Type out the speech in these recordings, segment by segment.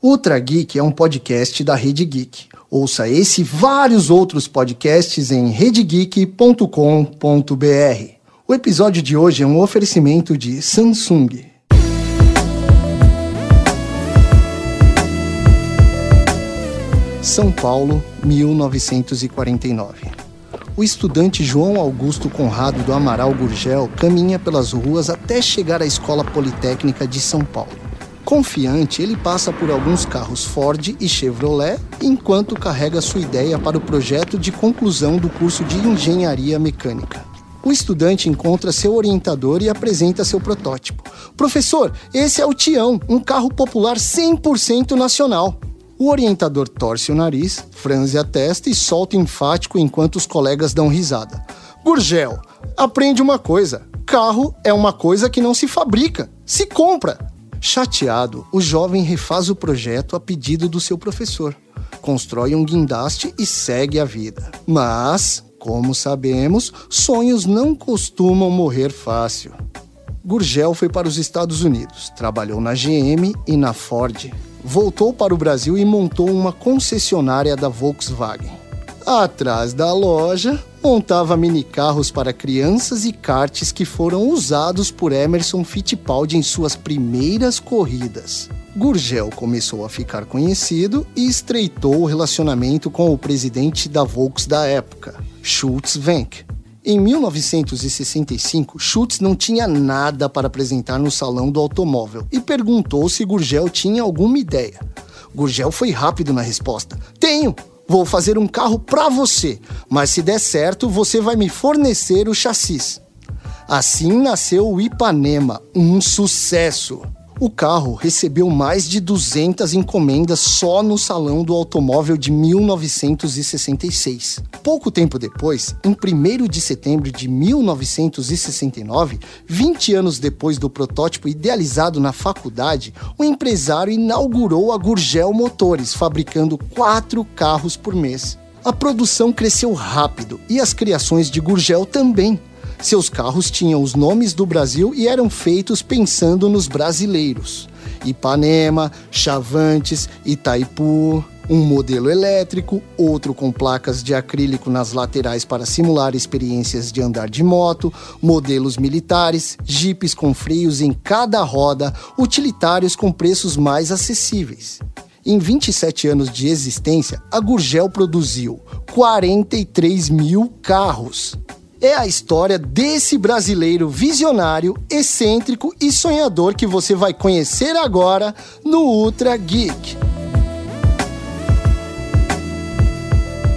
Ultra Geek é um podcast da Rede Geek. Ouça esse e vários outros podcasts em redegeek.com.br. O episódio de hoje é um oferecimento de Samsung. São Paulo, 1949. O estudante João Augusto Conrado do Amaral Gurgel caminha pelas ruas até chegar à Escola Politécnica de São Paulo. Confiante, ele passa por alguns carros Ford e Chevrolet enquanto carrega sua ideia para o projeto de conclusão do curso de Engenharia Mecânica. O estudante encontra seu orientador e apresenta seu protótipo. Professor, esse é o Tião, um carro popular 100% nacional. O orientador torce o nariz, franze a testa e solta enfático enquanto os colegas dão risada. Gurgel, aprende uma coisa: carro é uma coisa que não se fabrica, se compra. Chateado, o jovem refaz o projeto a pedido do seu professor. Constrói um guindaste e segue a vida. Mas, como sabemos, sonhos não costumam morrer fácil. Gurgel foi para os Estados Unidos, trabalhou na GM e na Ford. Voltou para o Brasil e montou uma concessionária da Volkswagen. Atrás da loja, montava minicarros para crianças e karts que foram usados por Emerson Fittipaldi em suas primeiras corridas. Gurgel começou a ficar conhecido e estreitou o relacionamento com o presidente da Volks da época, Schultz Wenck. Em 1965, Schultz não tinha nada para apresentar no salão do automóvel e perguntou se Gurgel tinha alguma ideia. Gurgel foi rápido na resposta: Tenho! Vou fazer um carro para você, mas se der certo, você vai me fornecer o chassis. Assim nasceu o Ipanema, um sucesso. O carro recebeu mais de 200 encomendas só no Salão do Automóvel de 1966. Pouco tempo depois, em 1 de setembro de 1969, 20 anos depois do protótipo idealizado na faculdade, o empresário inaugurou a Gurgel Motores, fabricando quatro carros por mês. A produção cresceu rápido e as criações de Gurgel também. Seus carros tinham os nomes do Brasil e eram feitos pensando nos brasileiros. Ipanema, Chavantes, Itaipu, um modelo elétrico, outro com placas de acrílico nas laterais para simular experiências de andar de moto, modelos militares, jipes com freios em cada roda, utilitários com preços mais acessíveis. Em 27 anos de existência, a Gurgel produziu 43 mil carros é a história desse brasileiro visionário, excêntrico e sonhador que você vai conhecer agora no Ultra Geek.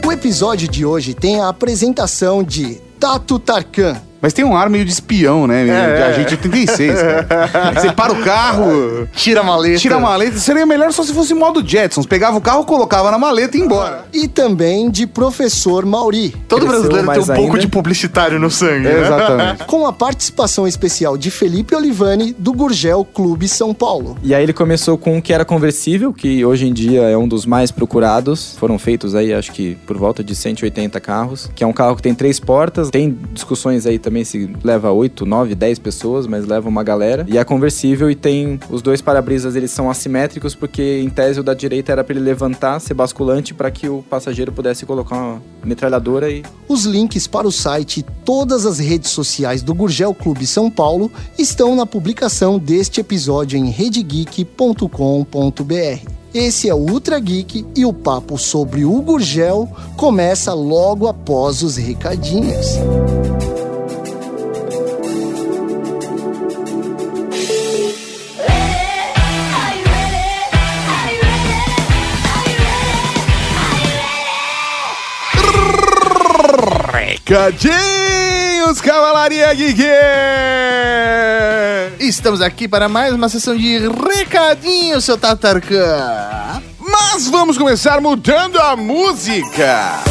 O episódio de hoje tem a apresentação de Tato Tarkan, mas tem um ar meio de espião, né? É, de agente 86, cara. Você para o carro. Tira a maleta. Tira a maleta. Seria melhor só se fosse modo Jetsons. Pegava o carro, colocava na maleta e ia embora. E também de professor Mauri. Todo Cresceu brasileiro tem um ainda. pouco de publicitário no sangue. É, exatamente. Com a participação especial de Felipe Olivani, do Gurgel Clube São Paulo. E aí ele começou com um que era conversível, que hoje em dia é um dos mais procurados. Foram feitos aí, acho que por volta de 180 carros. Que é um carro que tem três portas. Tem discussões aí também também se leva 8, 9, 10 pessoas, mas leva uma galera. E é conversível e tem os dois para-brisas, eles são assimétricos porque em tese o da direita era para ele levantar, ser basculante para que o passageiro pudesse colocar uma metralhadora e Os links para o site e todas as redes sociais do Gurgel Clube São Paulo estão na publicação deste episódio em redegeek.com.br. Esse é o Ultra Geek e o papo sobre o Gurgel começa logo após os recadinhos. Recadinhos, Cavalaria Geek! Estamos aqui para mais uma sessão de recadinhos, seu Tatarkan. Mas vamos começar mudando a música.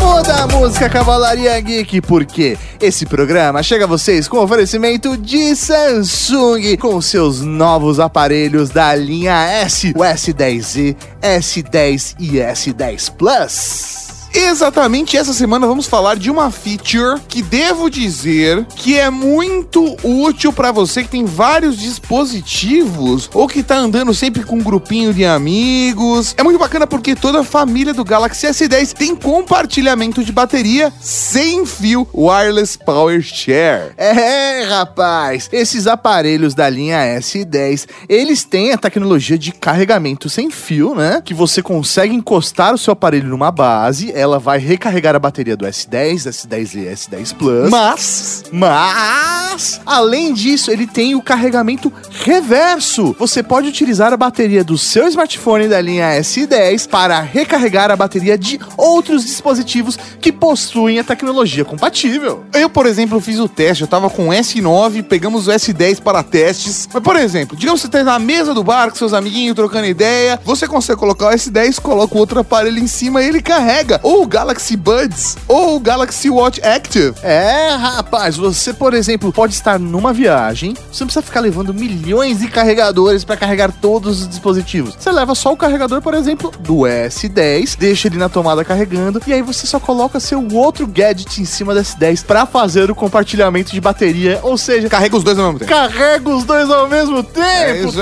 Muda a música Cavalaria Geek, porque esse programa chega a vocês com oferecimento de Samsung, com seus novos aparelhos da linha S, o S10Z, S10 e S10 Plus. Exatamente, essa semana vamos falar de uma feature que devo dizer que é muito útil para você que tem vários dispositivos ou que tá andando sempre com um grupinho de amigos. É muito bacana porque toda a família do Galaxy S10 tem compartilhamento de bateria sem fio wireless power share. É, rapaz, esses aparelhos da linha S10, eles têm a tecnologia de carregamento sem fio, né? Que você consegue encostar o seu aparelho numa base, ela vai recarregar a bateria do S10, S10 e S10 Plus. Mas, Mas, além disso, ele tem o carregamento reverso. Você pode utilizar a bateria do seu smartphone da linha S10 para recarregar a bateria de outros dispositivos que possuem a tecnologia compatível. eu, por exemplo, fiz o teste, eu tava com o S9, pegamos o S10 para testes. Mas, por exemplo, digamos que você tá na mesa do bar com seus amiguinhos trocando ideia, você consegue colocar o S10, coloca o outro aparelho em cima e ele carrega. Ou o Galaxy Buds, ou o Galaxy Watch Active. É, rapaz, você, por exemplo, pode estar numa viagem, você não precisa ficar levando milhões de carregadores para carregar todos os dispositivos. Você leva só o carregador, por exemplo, do S10, deixa ele na tomada carregando e aí você só coloca seu outro gadget em cima do S10 para fazer o compartilhamento de bateria, ou seja, Carrega os dois ao mesmo tempo. carrega os dois ao mesmo tempo, É isso.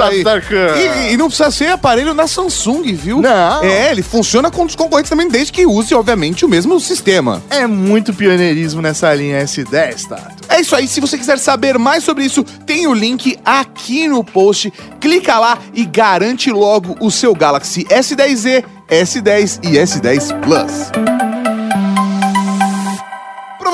E, e não precisa ser aparelho na Samsung, viu? Não. É, ele funciona com os concorrentes também, desde que use, obviamente, o mesmo sistema. É muito pioneirismo nessa linha S10, Tato. É isso aí, se você quiser saber mais sobre isso, tem o link aqui no post. Clica lá e garante logo o seu Galaxy S10e, S10 e S10 Plus.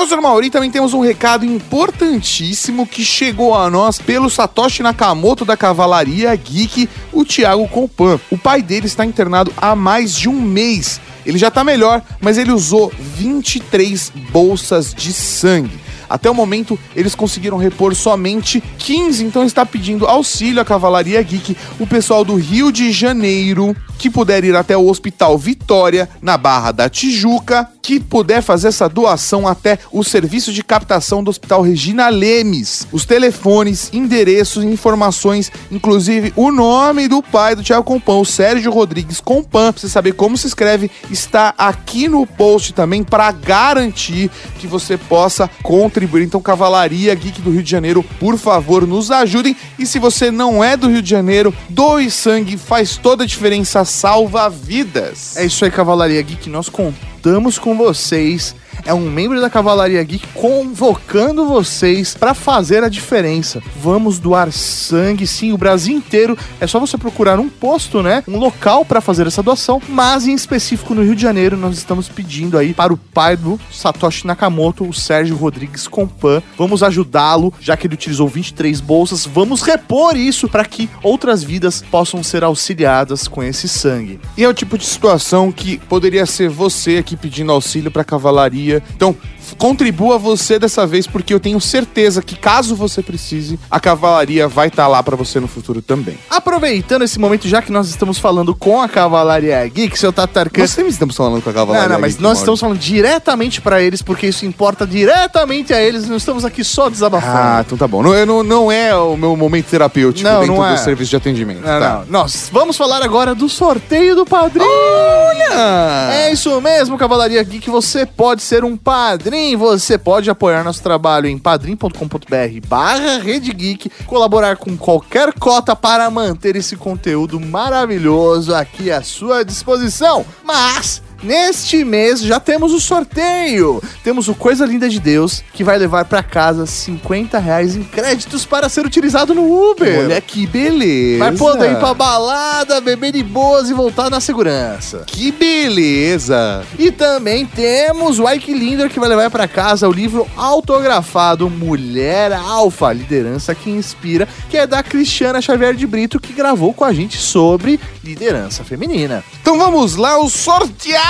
Professor Mauri, também temos um recado importantíssimo que chegou a nós pelo Satoshi Nakamoto da Cavalaria Geek, o Thiago Compan. O pai dele está internado há mais de um mês. Ele já está melhor, mas ele usou 23 bolsas de sangue. Até o momento, eles conseguiram repor somente 15, então está pedindo auxílio à Cavalaria Geek, o pessoal do Rio de Janeiro, que puder ir até o Hospital Vitória, na Barra da Tijuca, que puder fazer essa doação até o serviço de captação do Hospital Regina Lemes. Os telefones, endereços, informações, inclusive o nome do pai do Thiago Compan, o Sérgio Rodrigues Compan, pra você saber como se escreve, está aqui no post também para garantir que você possa contribuir. Então, Cavalaria Geek do Rio de Janeiro, por favor, nos ajudem. E se você não é do Rio de Janeiro, doe sangue, faz toda a diferença, salva vidas. É isso aí, Cavalaria Geek. Nós contamos com vocês. É um membro da Cavalaria Geek convocando vocês para fazer a diferença. Vamos doar sangue, sim, o Brasil inteiro. É só você procurar um posto, né? Um local para fazer essa doação. Mas em específico no Rio de Janeiro, nós estamos pedindo aí para o pai do Satoshi Nakamoto, o Sérgio Rodrigues Compan. Vamos ajudá-lo, já que ele utilizou 23 bolsas. Vamos repor isso para que outras vidas possam ser auxiliadas com esse sangue. E é o tipo de situação que poderia ser você aqui pedindo auxílio para cavalaria. Então, contribua você dessa vez, porque eu tenho certeza que caso você precise, a cavalaria vai estar lá para você no futuro também. Aproveitando esse momento, já que nós estamos falando com a Cavalaria Geek, seu Tatarkan. Nós sempre estamos falando com a Não, cavalaria. não, mas Geek, nós Mauro. estamos falando diretamente pra eles, porque isso importa diretamente a eles, não estamos aqui só Ah, desabafando. então tá bom. Não, não, não é o meu momento terapêutico Não, dentro não é. do serviço de atendimento. não, tá. não. Nós vamos falar agora do sorteio do padrinho. Olha! É isso mesmo, Cavalaria Geek. Você pode ser um padrinho. Você pode apoiar nosso trabalho em padrim.com.br barra Rede Geek. Colaborar com qualquer cota para manter esse conteúdo maravilhoso aqui à sua disposição. Mas... Neste mês já temos o sorteio. Temos o Coisa Linda de Deus, que vai levar para casa 50 reais em créditos para ser utilizado no Uber. Olha que beleza. Vai poder ir pra balada, beber de boas e voltar na segurança. Que beleza. E também temos o Ike Linder que vai levar para casa o livro autografado Mulher Alfa, liderança que inspira, que é da Cristiana Xavier de Brito, que gravou com a gente sobre liderança feminina. Então vamos lá, os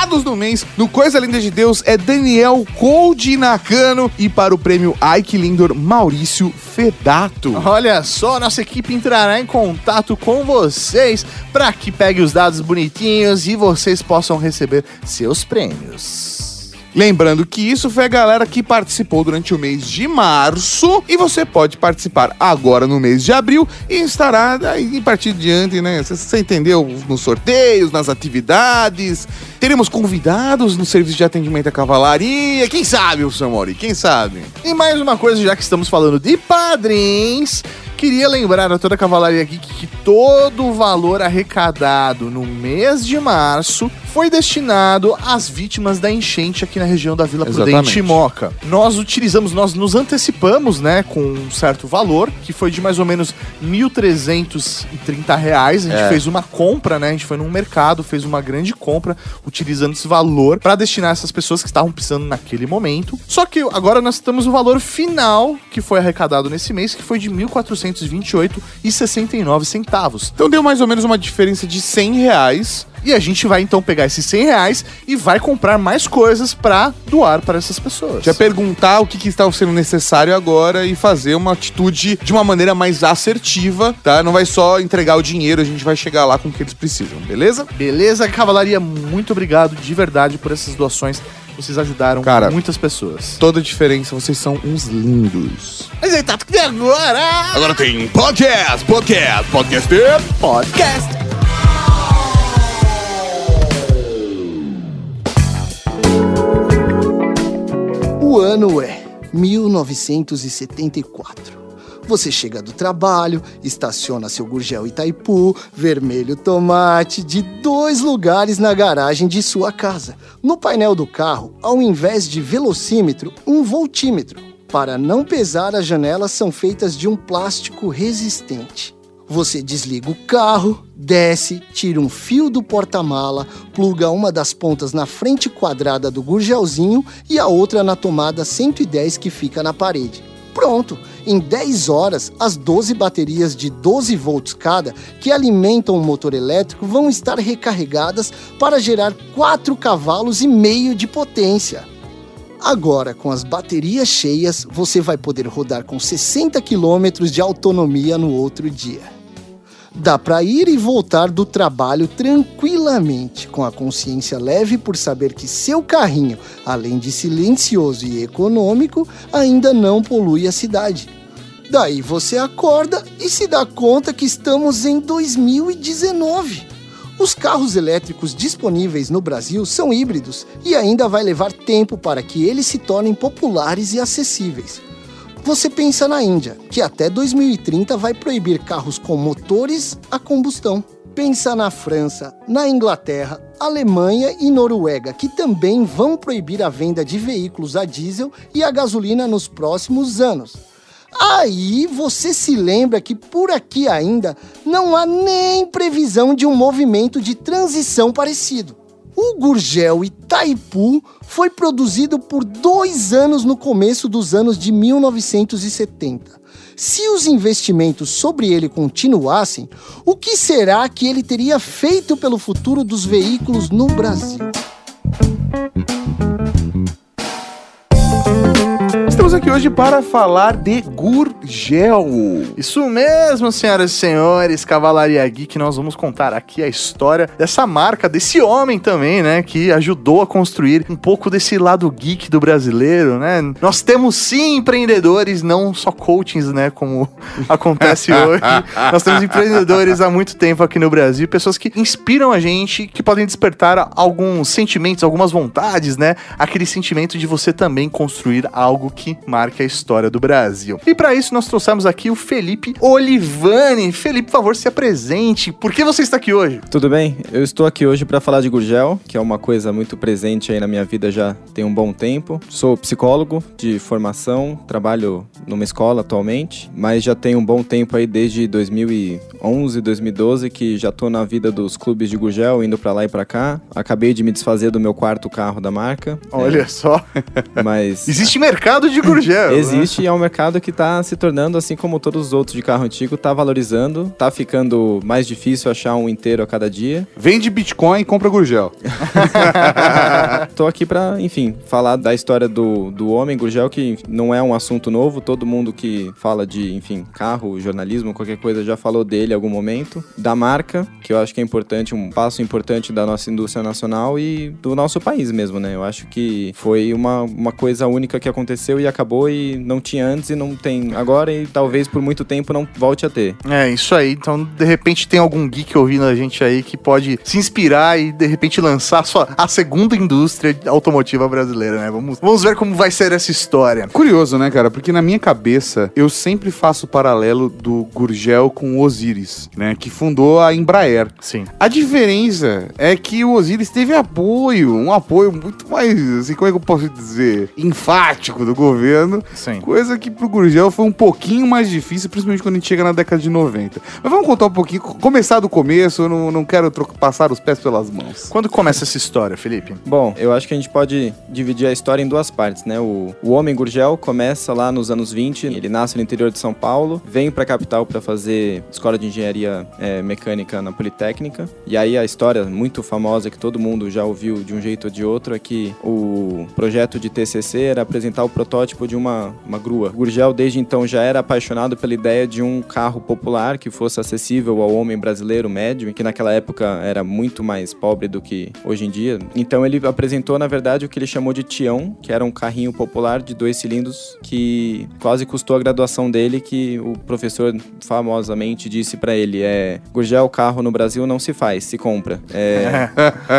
sorteados do mês no Coisa Linda de Deus é Daniel Cold Nakano e para o prêmio Ike Lindor, Maurício Fedato. Olha só, nossa equipe entrará em contato com vocês para que pegue os dados bonitinhos e vocês possam receber seus prêmios. Lembrando que isso foi a galera que participou durante o mês de março e você pode participar agora no mês de abril e estará aí, a partir de diante, né? Você, entendeu? Nos sorteios, nas atividades. Teremos convidados no serviço de atendimento à cavalaria. Quem sabe, o Samori? Quem sabe? E mais uma coisa, já que estamos falando de padrinhos, Queria lembrar a toda a Cavalaria Geek que todo o valor arrecadado no mês de março foi destinado às vítimas da enchente aqui na região da Vila Exatamente. Prudente e Moca. Nós utilizamos, nós nos antecipamos, né, com um certo valor, que foi de mais ou menos 1.330 reais. A gente é. fez uma compra, né, a gente foi num mercado, fez uma grande compra utilizando esse valor para destinar essas pessoas que estavam precisando naquele momento. Só que agora nós temos o valor final que foi arrecadado nesse mês, que foi de R$ 1.400 228,69. Então deu mais ou menos uma diferença de 100 reais. E a gente vai então pegar esses 100 reais e vai comprar mais coisas para doar para essas pessoas. Já perguntar o que, que está sendo necessário agora e fazer uma atitude de uma maneira mais assertiva, tá? Não vai só entregar o dinheiro, a gente vai chegar lá com o que eles precisam, beleza? Beleza, Cavalaria, muito obrigado de verdade por essas doações vocês ajudaram Cara, muitas pessoas. Toda a diferença, vocês são uns lindos. Mas aí tá tudo agora! Agora tem podcast, podcast, podcast. Podcast! O ano é 1974. Você chega do trabalho, estaciona seu Gurgel Itaipu, vermelho tomate, de dois lugares na garagem de sua casa. No painel do carro, ao invés de velocímetro, um voltímetro. Para não pesar, as janelas são feitas de um plástico resistente. Você desliga o carro, desce, tira um fio do porta-mala, pluga uma das pontas na frente quadrada do gurgelzinho e a outra na tomada 110 que fica na parede. Pronto! Em 10 horas, as 12 baterias de 12 volts cada que alimentam o motor elétrico vão estar recarregadas para gerar 4 cavalos e meio de potência. Agora, com as baterias cheias, você vai poder rodar com 60 km de autonomia no outro dia. Dá para ir e voltar do trabalho tranquilamente, com a consciência leve por saber que seu carrinho, além de silencioso e econômico, ainda não polui a cidade. Daí você acorda e se dá conta que estamos em 2019. Os carros elétricos disponíveis no Brasil são híbridos e ainda vai levar tempo para que eles se tornem populares e acessíveis. Você pensa na Índia, que até 2030 vai proibir carros com motores a combustão. Pensa na França, na Inglaterra, Alemanha e Noruega, que também vão proibir a venda de veículos a diesel e a gasolina nos próximos anos. Aí você se lembra que por aqui ainda não há nem previsão de um movimento de transição parecido. O Gurgel Itaipu foi produzido por dois anos no começo dos anos de 1970. Se os investimentos sobre ele continuassem, o que será que ele teria feito pelo futuro dos veículos no Brasil? Estamos aqui hoje para falar de Gurgel. Isso mesmo, senhoras e senhores, Cavalaria Geek, nós vamos contar aqui a história dessa marca, desse homem também, né, que ajudou a construir um pouco desse lado geek do brasileiro, né? Nós temos sim empreendedores, não só coachings, né, como acontece hoje. Nós temos empreendedores há muito tempo aqui no Brasil, pessoas que inspiram a gente, que podem despertar alguns sentimentos, algumas vontades, né? Aquele sentimento de você também construir algo que marque a história do Brasil. E para isso nós trouxemos aqui o Felipe Olivani. Felipe, por favor, se apresente. Por que você está aqui hoje? Tudo bem? Eu estou aqui hoje para falar de Gurgel, que é uma coisa muito presente aí na minha vida já tem um bom tempo. Sou psicólogo de formação, trabalho numa escola atualmente, mas já tenho um bom tempo aí desde 2011, 2012 que já tô na vida dos clubes de Gurgel, indo para lá e para cá. Acabei de me desfazer do meu quarto carro da marca. Olha só. É, mas Existe mercado de gurgel Gurgel. né? Existe e é um mercado que está se tornando, assim como todos os outros de carro antigo, está valorizando, está ficando mais difícil achar um inteiro a cada dia. Vende Bitcoin e compra Gurgel. Tô aqui para, enfim, falar da história do, do homem Gurgel, que não é um assunto novo, todo mundo que fala de, enfim, carro, jornalismo, qualquer coisa já falou dele em algum momento. Da marca, que eu acho que é importante, um passo importante da nossa indústria nacional e do nosso país mesmo, né? Eu acho que foi uma, uma coisa única que aconteceu e acabou e não tinha antes e não tem agora e talvez por muito tempo não volte a ter. É, isso aí. Então, de repente, tem algum geek ouvindo a gente aí que pode se inspirar e, de repente, lançar a sua, a segunda indústria automotiva brasileira, né? Vamos, vamos ver como vai ser essa história. Curioso, né, cara? Porque na minha cabeça, eu sempre faço o paralelo do Gurgel com o Osiris, né? Que fundou a Embraer. Sim. A diferença é que o Osiris teve apoio, um apoio muito mais, assim, como é que eu posso dizer, enfático do governo. Sim. Coisa que pro Gurgel foi um pouquinho mais difícil, principalmente quando a gente chega na década de 90. Mas vamos contar um pouquinho, começar do começo, eu não, não quero trocar- passar os pés pelas mãos. Quando começa essa história, Felipe? Bom, eu acho que a gente pode dividir a história em duas partes, né? O, o homem Gurgel começa lá nos anos 20, ele nasce no interior de São Paulo, vem pra capital para fazer escola de engenharia é, mecânica na Politécnica. E aí a história muito famosa que todo mundo já ouviu de um jeito ou de outro é que o projeto de TCC era apresentar o protótipo de uma, uma grua. Gurgel desde então já era apaixonado pela ideia de um carro popular que fosse acessível ao homem brasileiro médio, que naquela época era muito mais pobre do que hoje em dia. Então ele apresentou, na verdade, o que ele chamou de Tião, que era um carrinho popular de dois cilindros que quase custou a graduação dele, que o professor famosamente disse pra ele é Gurgel, carro no Brasil não se faz, se compra. É,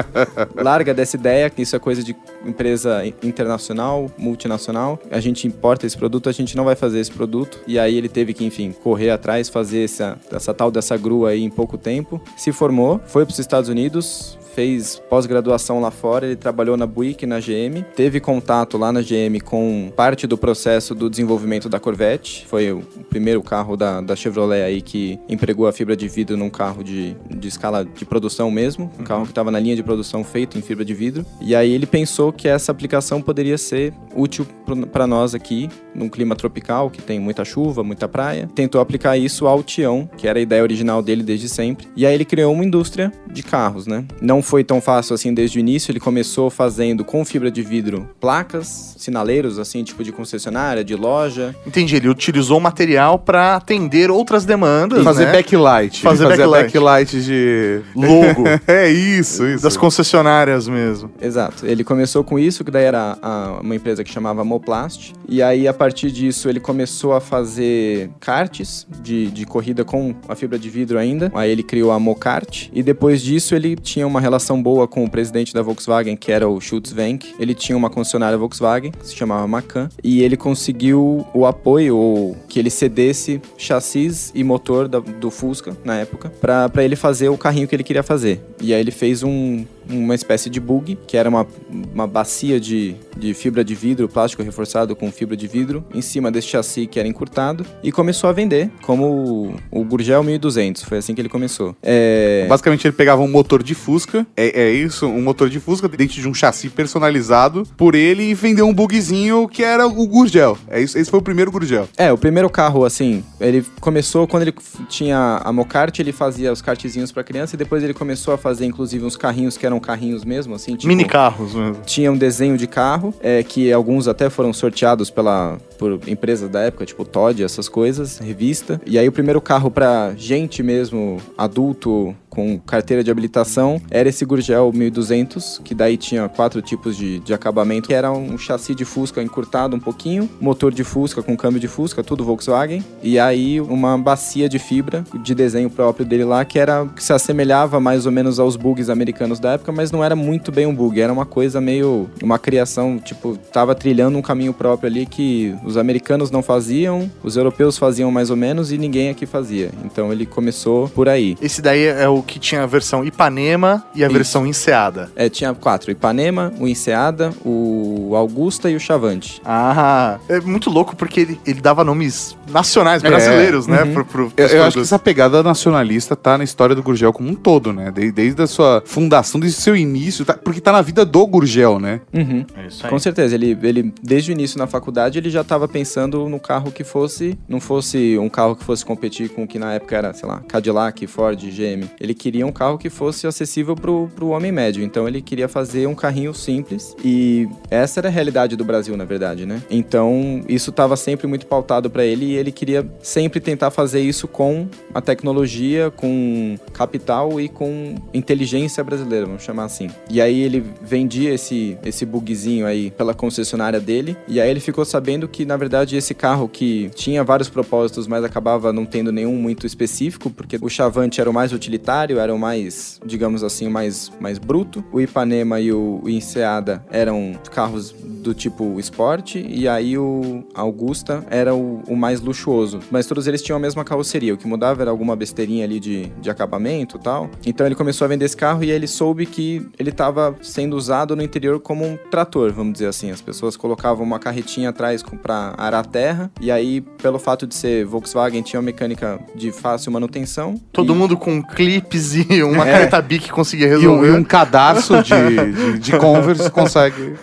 larga dessa ideia, que isso é coisa de empresa internacional, multinacional. A gente importa esse produto, a gente não vai fazer esse produto. E aí ele teve que, enfim, correr atrás, fazer essa, essa tal dessa grua aí em pouco tempo. Se formou, foi para os Estados Unidos, fez pós-graduação lá fora, ele trabalhou na Buick, na GM, teve contato lá na GM com parte do processo do desenvolvimento da Corvette, foi o primeiro carro da, da Chevrolet aí que empregou a fibra de vidro num carro de, de escala de produção mesmo, um carro que estava na linha de produção feito em fibra de vidro, e aí ele pensou que essa aplicação poderia ser útil para nós aqui, num clima tropical, que tem muita chuva, muita praia, tentou aplicar isso ao Tião, que era a ideia original dele desde sempre, e aí ele criou uma indústria de carros, né? Não foi tão fácil assim desde o início. Ele começou fazendo com fibra de vidro placas, sinaleiros, assim, tipo de concessionária, de loja. Entendi, ele utilizou o material para atender outras demandas, Fazer né? backlight. Fazer backlight. backlight de... Logo é isso, isso. das concessionárias mesmo. Exato. Ele começou com isso, que daí era a- uma empresa que chamava Moplast. E aí, a partir disso, ele começou a fazer karts de, de corrida com a fibra de vidro ainda. Aí ele criou a Mokart. E depois disso, ele tinha uma relação boa com o presidente da Volkswagen, que era o Schultz Wenck. Ele tinha uma concessionária Volkswagen, que se chamava Macan. E ele conseguiu o apoio, ou que ele cedesse chassis e motor da- do Fusca, na época, pra ele fazer o carrinho que ele queria fazer. E aí ele fez um, uma espécie de bug, que era uma, uma bacia de, de fibra de vidro, plástico reforçado com fibra de vidro, em cima desse chassi que era encurtado, e começou a vender como o, o Gurgel 1200. Foi assim que ele começou. É, Basicamente, ele pegava um motor de Fusca, é, é isso, um motor de Fusca dentro de um chassi personalizado por ele e vendeu um bugzinho que era o Gurgel. É isso, esse foi o primeiro Gurgel. É, o primeiro carro, assim, ele começou quando ele tinha a Mocart, ele fazia os kartzinhos pra criança, e depois ele começou a fazer, inclusive, uns carrinhos que eram carrinhos mesmo, assim, tipo... Mini carros mesmo. tinha um desenho de carro, é, que alguns até foram sorteados pela, por empresas da época, tipo Todd, essas coisas, revista. E aí o primeiro carro pra gente mesmo, adulto, com carteira de habilitação, era esse Gurgel 1200, que daí tinha quatro tipos de, de acabamento, que era um chassi de Fusca encurtado um pouquinho, motor de Fusca com câmbio de Fusca, tudo Volkswagen, e aí uma bacia de fibra de desenho próprio dele lá, que era que se assemelhava mais ou menos aos bugs americanos da época, mas não era muito bem um bug, era uma coisa meio uma criação, tipo, tava trilhando um caminho próprio ali que os americanos não faziam, os europeus faziam mais ou menos e ninguém aqui fazia. Então ele começou por aí. Esse daí é o que tinha a versão Ipanema e a Isso. versão Enseada. É, tinha quatro: o Ipanema, o Enseada, o Augusta e o Chavante. Ah, é muito louco porque ele, ele dava nomes nacionais, brasileiros, né? Uhum. Pro, pro, Eu, eu acho que essa pegada nacionalista tá na história do Gurgel como um todo, né? Desde, desde a sua fundação, desde o seu início, tá- porque tá na vida do Gurgel, né? Uhum. É isso aí. Com certeza, ele, ele desde o início na faculdade ele já estava pensando no carro que fosse, não fosse um carro que fosse competir com o que na época era, sei lá, Cadillac, Ford, GM. Ele queria um carro que fosse acessível pro, pro homem médio, então ele queria fazer um carrinho simples e essa era a realidade do Brasil, na verdade, né? Então isso estava sempre muito pautado para ele e ele queria sempre tentar fazer isso com a tecnologia, com capital e com inteligência brasileira, vamos chamar assim. E aí ele vendia esse, esse bugzinho aí pela concessionária dele, e aí ele ficou sabendo que, na verdade, esse carro que tinha vários propósitos, mas acabava não tendo nenhum muito específico, porque o Chavante era o mais utilitário, era o mais, digamos assim, o mais, mais bruto, o Ipanema e o, Enseada eram carros do tipo esporte, e aí o Augusta era o, o mais luxuoso. Mas todos eles tinham a mesma carroceria, o que mudava era alguma besteirinha ali de, de acabamento e tal. Então ele começou a vender esse carro e ele soube que ele estava sendo usado no interior como um trator, vamos dizer assim. As pessoas colocavam uma carretinha atrás pra arar a terra, e aí, pelo fato de ser Volkswagen, tinha uma mecânica de fácil manutenção. Todo e- mundo com clipes e uma É. caneta Bic conseguia E um, resolver. e um cadarço de, de, de Converse consegue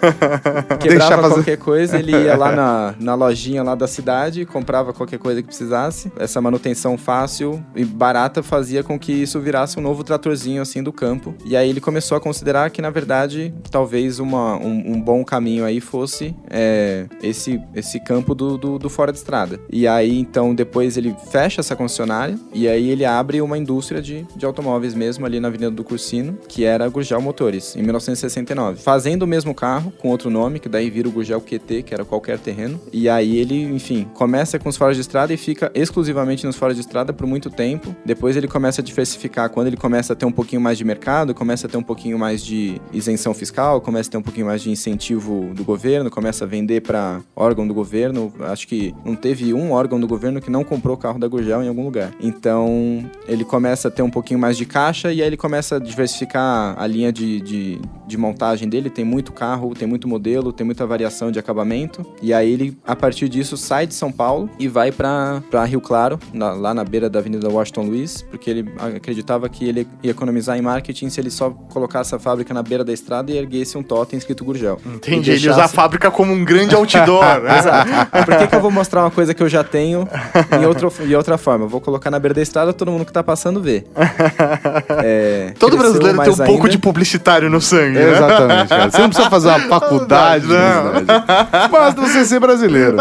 quebrava deixar fazer. qualquer coisa, ele ia lá na, na lojinha lá da cidade, comprava qualquer coisa que precisasse. Essa manutenção fácil e barata fazia com que isso virasse um novo tratorzinho assim do campo. E aí ele começou a considerar que, na verdade, talvez uma, um, um bom caminho aí fosse é, esse, esse campo do, do, do fora de estrada. E aí, então, depois ele fecha essa concessionária e aí ele abre uma indústria de, de automóveis mesmo ali na Avenida do Cursino, que era a Gurgel Motores, em 1969. Fazendo o mesmo carro, com outro nome, que daí vira o Gurgel QT, que era qualquer terreno. E aí ele, enfim, começa com os fora de estrada e fica exclusivamente nos fora de estrada por muito tempo. Depois ele começa a diversificar, quando ele começa a ter um pouquinho mais de mercado, começa a ter um pouquinho mais de isenção fiscal, começa a ter um pouquinho mais de incentivo do governo, começa a vender para órgão do governo. Acho que não teve um órgão do governo que não comprou carro da Gurgel em algum lugar. Então ele começa a ter um pouquinho mais de caixa e aí ele começa a diversificar a linha de, de, de montagem dele. Tem muito carro, tem muito modelo, tem muita variação de acabamento. E aí ele, a partir disso, sai de São Paulo e vai para Rio Claro, na- lá na beira da Avenida Washington Luiz, porque ele acreditava que ele ia economizar em marketing se ele só colocasse a fábrica na beira da estrada e erguesse um totem escrito Gurgel. Entendi, E ele usa a deixasse- fábrica como um grande outdoor. né? Exato. Por que, que eu vou mostrar uma coisa que eu já tenho em, outro, em outra forma? Eu vou colocar na beira da estrada, todo mundo que tá passando vê. É, Todo cresceu brasileiro tem mais um pouco ainda. de publicitário no sangue, né? Exatamente, cara. Você não precisa fazer uma faculdade de Não. publicidade. Basta você ser brasileiro.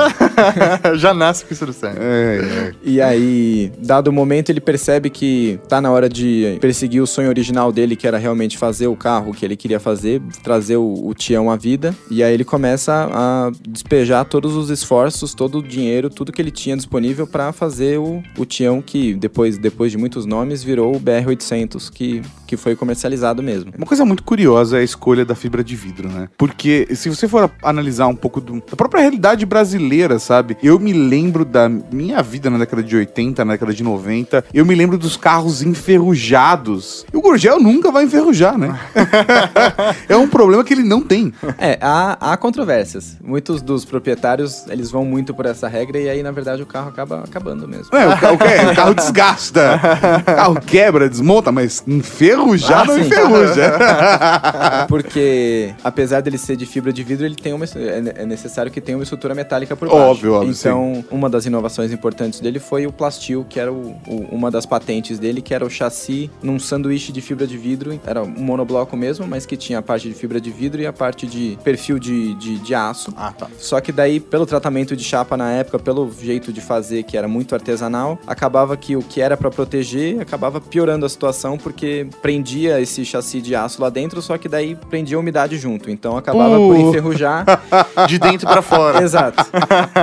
Já nasce com isso no sangue. É, é. E aí, dado o momento, ele percebe que tá na hora de perseguir o sonho original dele, que era realmente fazer o carro que ele queria fazer, trazer o, o Tião à vida. E aí ele começa a despejar todos os esforços, todo o dinheiro, tudo que ele tinha disponível para fazer o, o Tião, que depois, depois de muitos nomes, virou o BR-800, que, que foi comercializado mesmo. Uma coisa muito curiosa é a escolha da fibra de vidro, né? Porque se você for analisar um pouco do- da própria realidade brasileira, sabe? Eu me lembro da minha vida na década de 80, na década de 90, eu me lembro dos carros enferrujados. E o Gurgel nunca vai enferrujar, né? é um problema que ele não tem. É, há, há controvérsias. Muitos dos proprietários, eles vão muito por essa regra e aí, na verdade, o carro acaba acabando mesmo. É, o, o, ca- o carro desgasta, o carro quebra, desmonta, mas enferrujar Ah, não sim. enferruja. Porque, apesar dele ser de fibra de vidro, ele tem uma, é é necessário que tenha uma estrutura metálica por Óbvio, baixo. óbvio, Então, uma das inovações importantes dele foi o Plastil, que era o, o- uma das patentes dele, que era o chassi num sanduíche de fibra de vidro. Era um monobloco mesmo, mas que tinha a parte de fibra de vidro e a parte de perfil de, de, de aço. Ah, tá. Só que daí, pelo tratamento de chapa na época, pelo jeito de fazer, que era muito artesanal, acabava que o que era pra proteger acabava piorando a situação, porque prendia esse chassi de aço lá dentro, só que daí prendia a umidade junto. Então acabava por Uh. enferrujar. De dentro pra fora. Exato.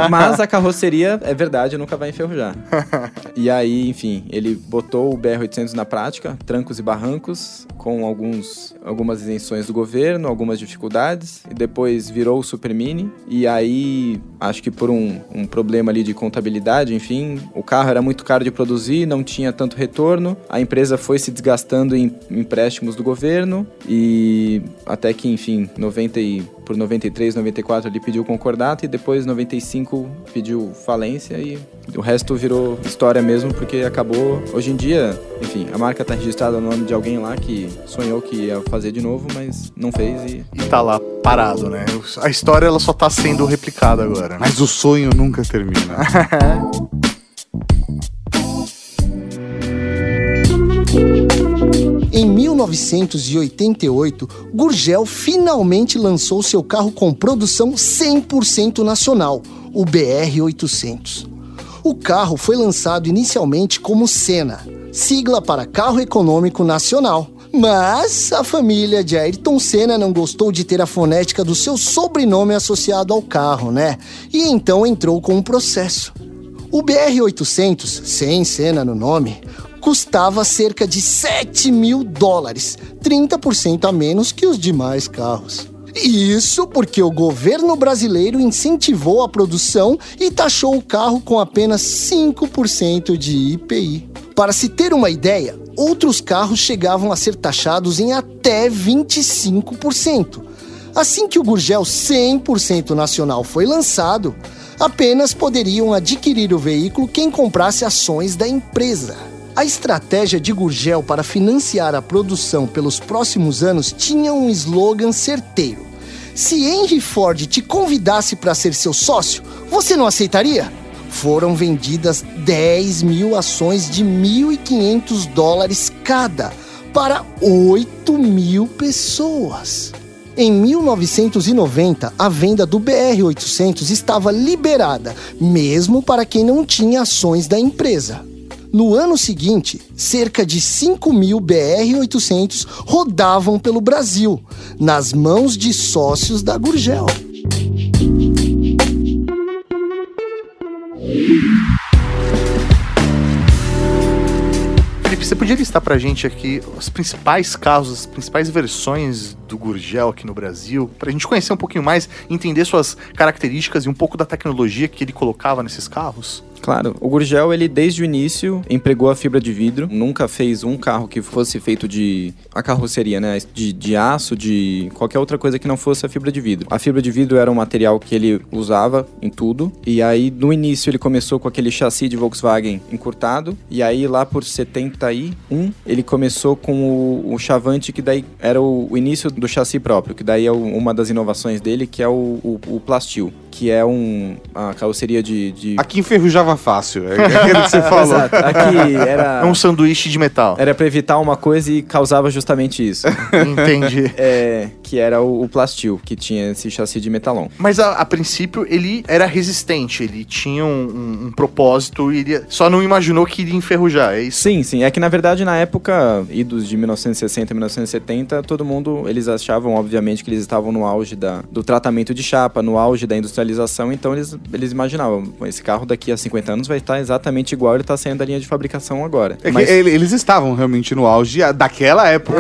Mas a carroceria, é verdade, nunca vai enferrujar. E aí, enfim, ele botou o BR-800 na prática, trancos e barrancos, com alguns, algumas isenções do governo, algumas dificuldades, e depois virou o Super Mini. E aí, acho que por um, um problema ali de contabilidade, enfim, o carro era muito caro de produzir, não tinha tanto retorno, a empresa foi se desgastando em empréstimos do governo e até que, enfim, 90 e, por 93, 94 ele pediu concordato e depois 95 pediu falência e o resto virou história mesmo porque acabou. Hoje em dia, enfim, a marca está registrada no nome de alguém lá que sonhou que ia fazer de novo, mas não fez e E tá lá parado, né? A história ela só tá sendo replicada agora. Mas o sonho nunca termina. Em 1988, Gurgel finalmente lançou seu carro com produção 100% nacional, o BR-800. O carro foi lançado inicialmente como Senna, sigla para Carro Econômico Nacional. Mas a família de Ayrton Senna não gostou de ter a fonética do seu sobrenome associado ao carro, né? E então entrou com um processo. O BR-800, sem Senna no nome, custava cerca de 7 mil dólares, 30% a menos que os demais carros. Isso porque o governo brasileiro incentivou a produção e taxou o carro com apenas 5% de IPI. Para se ter uma ideia, outros carros chegavam a ser taxados em até 25%. Assim que o Gurgel 100% nacional foi lançado, apenas poderiam adquirir o veículo quem comprasse ações da empresa. A estratégia de Gurgel para financiar a produção pelos próximos anos tinha um slogan certeiro. Se Henry Ford te convidasse para ser seu sócio, você não aceitaria? Foram vendidas 10 mil ações de 1.500 dólares cada para 8 mil pessoas. Em 1990, a venda do BR-800 estava liberada, mesmo para quem não tinha ações da empresa. No ano seguinte, cerca de 5 mil BR-800 rodavam pelo Brasil, nas mãos de sócios da Gurgel. Felipe, você podia listar pra gente aqui os principais carros, as principais versões do Gurgel aqui no Brasil, pra gente conhecer um pouquinho mais, entender suas características e um pouco da tecnologia que ele colocava nesses carros? Claro, o Gurgel, ele desde o início empregou a fibra de vidro, nunca fez um carro que fosse feito de. a carroceria, né? De, de aço, de qualquer outra coisa que não fosse a fibra de vidro. A fibra de vidro era um material que ele usava em tudo, e aí no início ele começou com aquele chassi de Volkswagen encurtado, e aí lá por 71 ele começou com o, o chavante, que daí era o, o início do chassi próprio, que daí é uma das inovações dele, que é o, o, o Plastil, que é um, a carroceria de- de Aqui enferrujava fácil. É aquilo que você falou. Exato. Aqui era. É um sanduíche de metal. Era pra evitar uma coisa e causava justamente isso. Entendi. É, que era o, o Plastil, que tinha esse chassi de metalon. Mas a, a princípio ele era resistente, ele tinha um, um- um propósito e ele só não imaginou que iria enferrujar, é isso? Sim, sim. É que na verdade na época, idos de 1960 e 1970, todo mundo, eles achavam, obviamente, que eles estavam no auge da, do tratamento de chapa, no auge da industrialização, então eles, eles imaginavam, esse carro daqui a 50 anos vai estar exatamente igual ele está saindo da linha de fabricação agora. É Mas- ele- eles estavam realmente no auge a- daquela época.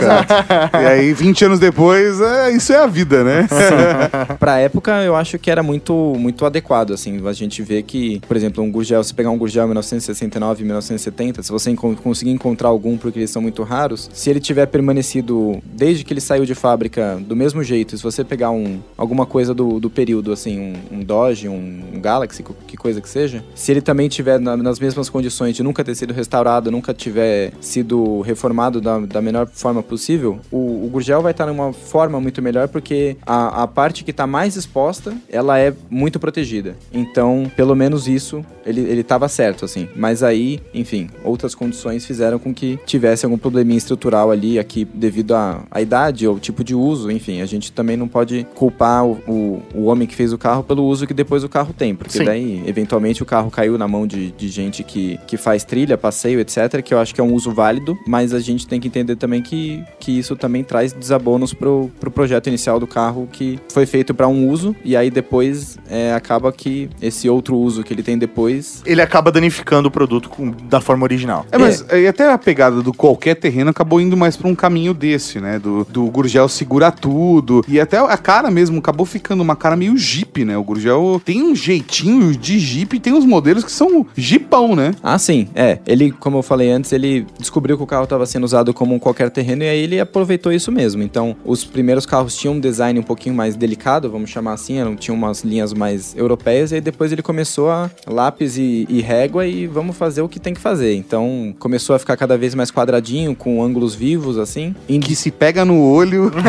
E aí, 20 anos depois, é, isso é a vida, né? Pra época, eu acho que era muito, muito adequado, assim. A gente vê que, por exemplo, um Gurgel, se pegar um Gurgel 1969 e 1970, se você enco- conseguir encontrar algum, porque eles são muito raros, se ele tiver permanecido desde que ele saiu de fábrica do mesmo jeito, se você pegar um, alguma coisa do, do período, assim, um, um Dodge, um, Galaxy, que coisa que seja, se ele também tiver na- nas mesmas condições de nunca ter sido restaurado, nunca tiver sido reformado da, da melhor forma possível, o, o Gurgel vai estar numa forma muito melhor porque a, a parte que está mais exposta, ela é muito protegida. Então, pelo menos isso, ele, ele tava certo, assim. Mas aí, enfim, outras condições fizeram com que tivesse algum probleminha estrutural ali, aqui, devido à, à idade ou tipo de uso, enfim. A gente também não pode culpar o, o, o homem que fez o carro pelo uso que depois o carro tem, porque Sim. daí, eventualmente, o carro caiu na mão de, de gente que, que faz trilha, passeio, etc., que eu acho que é um uso válido, mas a gente tem que entender também que, que isso também traz desabonos pro, pro projeto inicial do carro que foi feito para um uso, e aí depois é, acaba que esse outro uso que ele tem depois Ele acaba danificando o produto com- da forma original. É, mas e até a pegada do qualquer terreno acabou indo mais pra um caminho desse, né? Do, do Gurgel segurar tudo. E até a cara mesmo acabou ficando uma cara meio Jeep, né? O Gurgel tem um jeitinho de Jeep, tem uns modelos que são Jeepão, né? Ah, sim, é. Ele, como eu falei antes, ele descobriu que o carro estava sendo usado como um qualquer terreno e aí ele aproveitou isso mesmo. Então, os primeiros carros tinham um design um pouquinho mais delicado, vamos chamar assim, eram, tinham umas linhas mais europeias, e aí depois ele começou a lápis e, e régua e vamos fazer o que tem que fazer. Então, começou a ficar cada vez mais quadradinho, com ângulos vivos, assim. Que se pega no olho.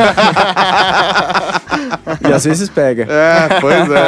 E às vezes pega. é, pois é.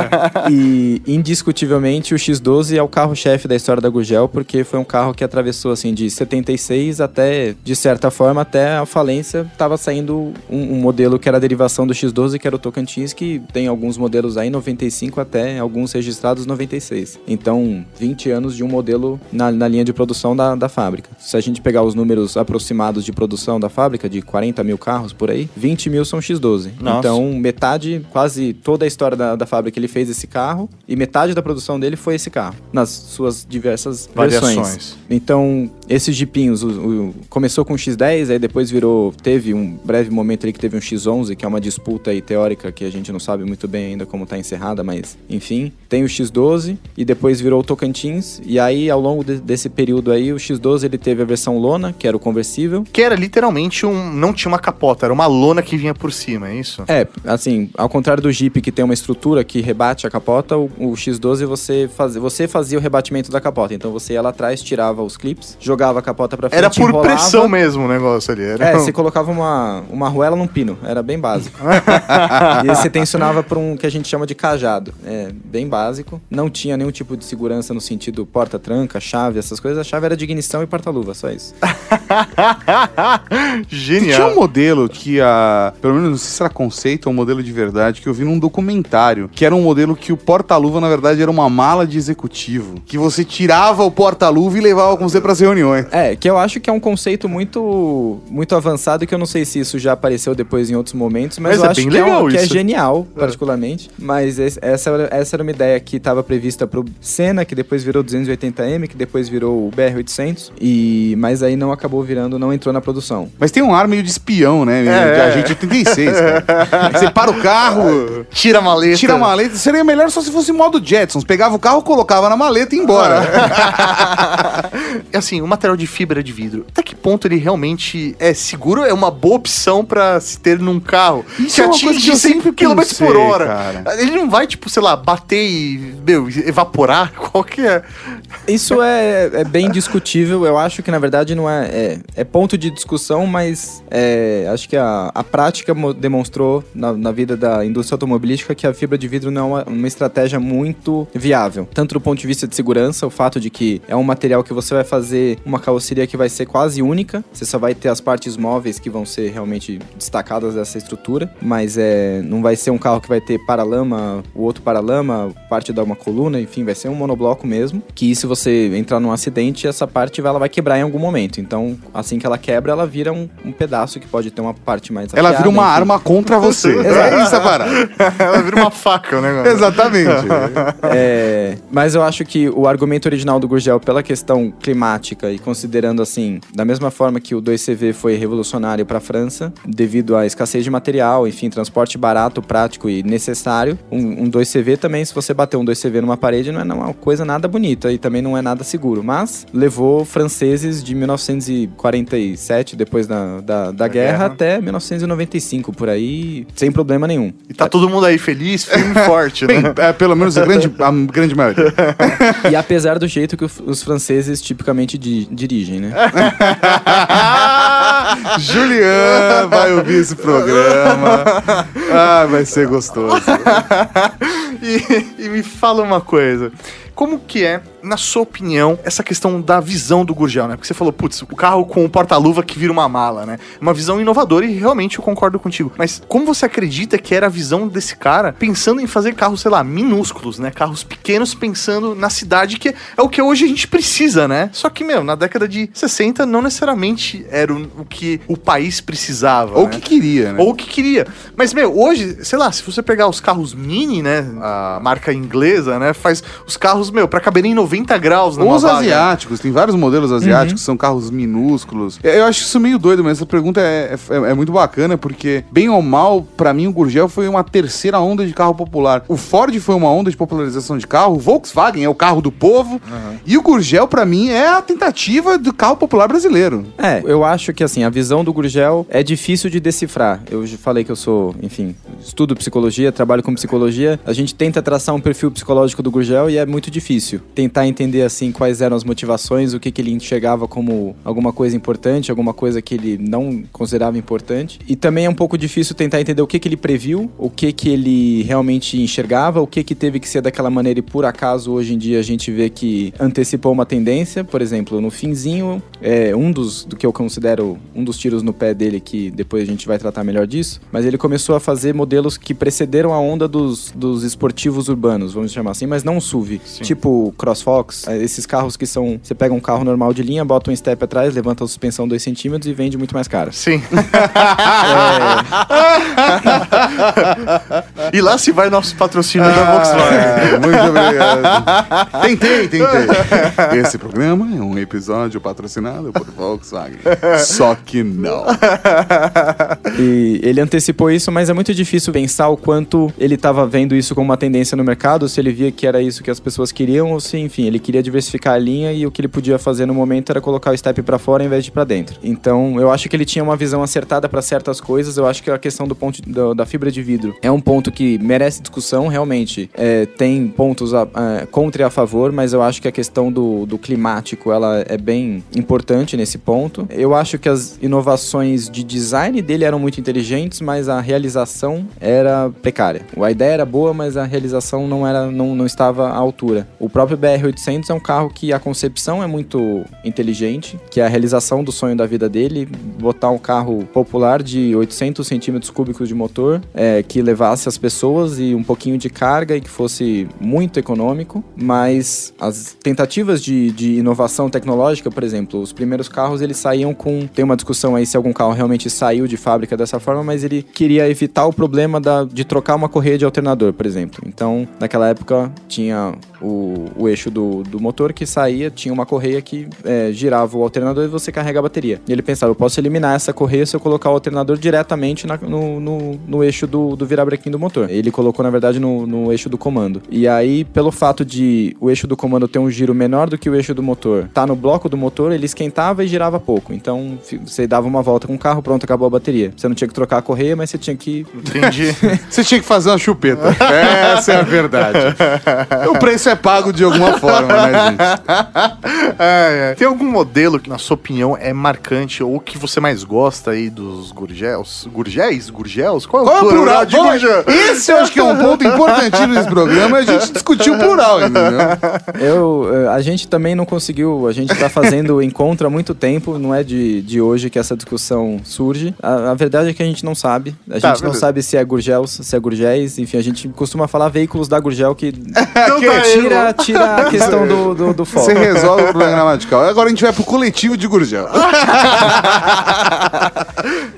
E indiscutivelmente o X12 é o carro-chefe da história da Gurgel, porque foi um carro que atravessou assim de 76 até, de certa forma, até a falência. Tava saindo um, um modelo que era a derivação do X12, que era o Tocantins, que tem alguns modelos aí 95 até alguns registrados 96. Então, 20 anos de um modelo na, na linha de produção da, da fábrica. Se a gente pegar os números aproximados de produção da fábrica, de 40 mil carros por aí, 20 mil são X12. Nossa. Então, metade, quase toda a história da, da fábrica ele fez esse carro e metade da produção dele foi esse carro, nas suas diversas Variações. versões. Então, esses jipinhos, começou com o X10, aí depois virou, teve um breve momento ali que teve um X11, que é uma disputa aí teórica que a gente não sabe muito bem ainda como tá encerrada, mas enfim. Tem o X12 e depois virou o Tocantins, e aí ao longo de- desse período aí, o X12 ele teve a versão lona, que era o conversível, Que era literalmente um. Não tinha uma capota, era uma lona que vinha por cima, é isso? É, assim, ao contrário do Jeep que tem uma estrutura que rebate a capota, o, o X12 você, faz, você fazia o rebatimento da capota. Então você ia lá atrás, tirava os clips, jogava a capota pra frente, Era por enrolava. pressão mesmo o negócio ali. Era É, um- você colocava uma, uma arruela num pino, era bem básico. e aí você tensionava por um que a gente chama de cajado. É, bem básico. Não tinha nenhum tipo de segurança no sentido porta-tranca, chave, essas coisas. A chave era de ignição e porta-luva, só isso. Genial. Tinha um modelo que a. Pelo menos não sei se era conceito ou um modelo de verdade, que eu vi num documentário. Que era um modelo que o porta-luva, na verdade, era uma mala de executivo. Que você tirava o porta-luva e levava com você pras reuniões. É, que eu acho que é um conceito muito muito avançado que eu não sei se isso já apareceu depois em outros momentos, mas, Mas eu é acho bem que, é, um- que é genial, particularmente. Mas esse- essa, era- essa era uma ideia que estava prevista pro Senna, que depois virou 280M, que depois virou o BR-800, e mas aí não acabou virando, não entrou na produção. Mas tem um ar meio de espião, né? É, de é. agente 86, cara. Você para o carro, Tira a maleta. tira a maleta. Seria melhor só se fosse modo Jetsons. Pegava o carro, colocava na maleta e ia embora. É assim, o material de fibra de vidro, até que ponto ele realmente é seguro? É uma boa opção pra se ter num carro Isso que é uma coisa atinge que eu 100 sempre km por hora. cara. Ele não vai, tipo, sei lá, bater e, meu, evaporar? Qual que é? Isso é, é bem discutível. Eu acho que, na verdade, não é. É, é ponto de discussão, mas é, acho que a, a prática mo- demonstrou na, na vida da indústria automobilística que a fibra de vidro não é uma, uma estratégia muito viável. Tanto do ponto de vista de segurança, o fato de que é um material que você vai fazer uma carroceria que vai ser quase única. Você só vai ter as partes móveis que vão ser realmente destacadas dessa estrutura, mas é, não vai ser um carro que vai ter paralama, o outro paralama, parte da uma coluna, enfim, vai ser um monobloco mesmo. Que se você entrar num acidente, essa parte ela vai quebrar em algum momento. Então, assim que ela quebra, ela vira um, um pedaço que pode ter uma parte mais Ela afiada, vira uma enfim. arma contra você. é isso a parada. Ela vira uma faca, o negócio. Exatamente. É, mas eu acho que o argumento original do Gurgel, pela questão climática e considerando assim, da mesma forma que o 2CV foi revolucionário para a França, devido à escassez de material, enfim, transporte barato, prático e necessário, um, um 2CV também, se você bater um 2CV numa parede, não é uma coisa nada bonita e também não é nada seguro. Mas levou franceses de 1947, depois da, da, da, guerra, guerra. até 1995, por aí, sem problema nenhum. E tá todo mundo aí feliz, firme e forte, Bem, né? é, pelo menos a grande, a grande maioria. E apesar do jeito que os franceses tipicamente di- dirigem, né? Julian vai ouvir esse programa. Ah, vai ser gostoso. E, e me fala uma coisa. Como que é, na sua opinião, essa questão da visão do Gurgel, né? Porque você falou, putz, o carro com o porta-luva que vira uma mala, né? Uma visão inovadora e realmente eu concordo contigo. Mas como você acredita que era a visão desse cara pensando em fazer carros, sei lá, minúsculos, né? Carros pequenos pensando na cidade, que é o que hoje a gente precisa, né? Só que, meu, na década de 60 não necessariamente era o, o que o país precisava. Ou né? que queria, né? Ou o que queria. Mas, meu, hoje, sei lá, se você pegar os carros Mini, né? A marca inglesa, né? Faz os carros, meu, pra caberem 90 90 graus numa os vaga. asiáticos, tem vários modelos asiáticos, são carros minúsculos. Eu acho isso meio doido, mas essa pergunta é, é- é muito bacana, porque, bem ou mal, pra mim o Gurgel foi uma terceira onda de carro popular. O Ford foi uma onda de popularização de carro, o Volkswagen é o carro do povo, e o Gurgel, pra mim, é a tentativa do carro popular brasileiro. É, eu acho que assim, a visão do Gurgel é difícil de decifrar. Eu já falei que eu sou, enfim, estudo psicologia, trabalho com psicologia. A gente tenta traçar um perfil psicológico do Gurgel e é muito difícil. Tentar entender assim quais eram as motivações, o que, que ele enxergava como alguma coisa importante, alguma coisa que ele não considerava importante. E também é um pouco difícil tentar entender o que, que ele previu, o que, que ele realmente enxergava, o que, que teve que ser daquela maneira e por acaso hoje em dia a gente vê que antecipou uma tendência. Por exemplo, no finzinho, é, um dos do que eu considero um dos tiros no pé dele, que depois a gente vai tratar melhor disso, mas ele começou a fazer modelos que precederam a onda dos, dos esportivos urbanos, vamos chamar assim, mas não SUV. Tipo CrossFox, é, esses carros que são. Você pega um carro normal de linha, bota um step atrás, levanta a suspensão 2 centímetros e vende muito mais caro. Sim. É, e lá se vai nosso patrocínio da Volkswagen. É, muito obrigado. tentei, tentei. Esse programa é um episódio patrocinado por Volkswagen. Só que não. E ele antecipou isso, mas é muito difícil pensar o quanto ele estava vendo isso como uma tendência no mercado, se ele via que era isso que as pessoas queriam, ou se, enfim, ele queria diversificar a linha e o que ele podia fazer no momento era colocar o step para fora ao invés de para dentro. Então, eu acho que ele tinha uma visão acertada para certas coisas. Eu acho que a questão do ponto do- da fibra de vidro é um ponto que merece discussão, realmente. É, tem pontos a- a- contra e a favor, mas eu acho que a questão do, do climático ela é bem importante nesse ponto. Eu acho que as inovações de design dele eram muito inteligentes, mas a realização era precária. A ideia era boa, mas a realização não era não, não estava à altura. O próprio BR-800 é um carro que a concepção é muito inteligente, que é a realização do sonho da vida dele, botar um carro popular de 800 centímetros cúbicos de motor, é, que levasse as pessoas e um pouquinho de carga e que fosse muito econômico, mas as tentativas de, de inovação tecnológica, por exemplo, os primeiros carros eles saíam com. Tem uma discussão aí se algum carro realmente saiu de fábrica dessa forma, mas ele queria evitar o problema da, de trocar uma correia de alternador, por exemplo. Então, naquela época, tinha o, o eixo do, do motor que saía, tinha uma correia que é, girava o alternador e você carrega a bateria. E ele pensava, eu posso eliminar essa correia se eu colocar o alternador diretamente na- no, no, no eixo do, do virabrequim do motor. Ele colocou, na verdade, no, no eixo do comando. E aí, pelo fato de o eixo do comando ter um giro menor do que o eixo do motor, tá no bloco do motor, ele esquentava e girava pouco. Então, você dava uma volta com o carro, pronto, acabou a bateria. Você não tinha que trocar a correia, mas você tinha que Entendi. Você tinha que fazer uma chupeta. Essa é a verdade. O preço é pago de alguma forma, né, gente? É, é. Tem algum modelo que, na sua opinião, é marcante ou que você mais gosta aí dos gurgels? Gurgéis? Gurgels? Qual é o Qual é o plural? de Vamos- gurgel? Esse eu acho que é um ponto importantíssimo desse programa, a gente discutir o plural, entendeu? Eu, eh, a gente também não conseguiu, a gente tá fazendo encontro há muito tempo, não é de, de hoje que essa discussão surge. A, a verdade é que a gente não sabe. A Tá, gente não beleza. sabe se é Gurgels, se é Gurgéis, enfim, a gente costuma falar veículos da Gurgel que Então tá, tira, tira a questão do, do, do foco. Você resolve o problema gramatical. Agora a gente vai pro coletivo de Gurgel.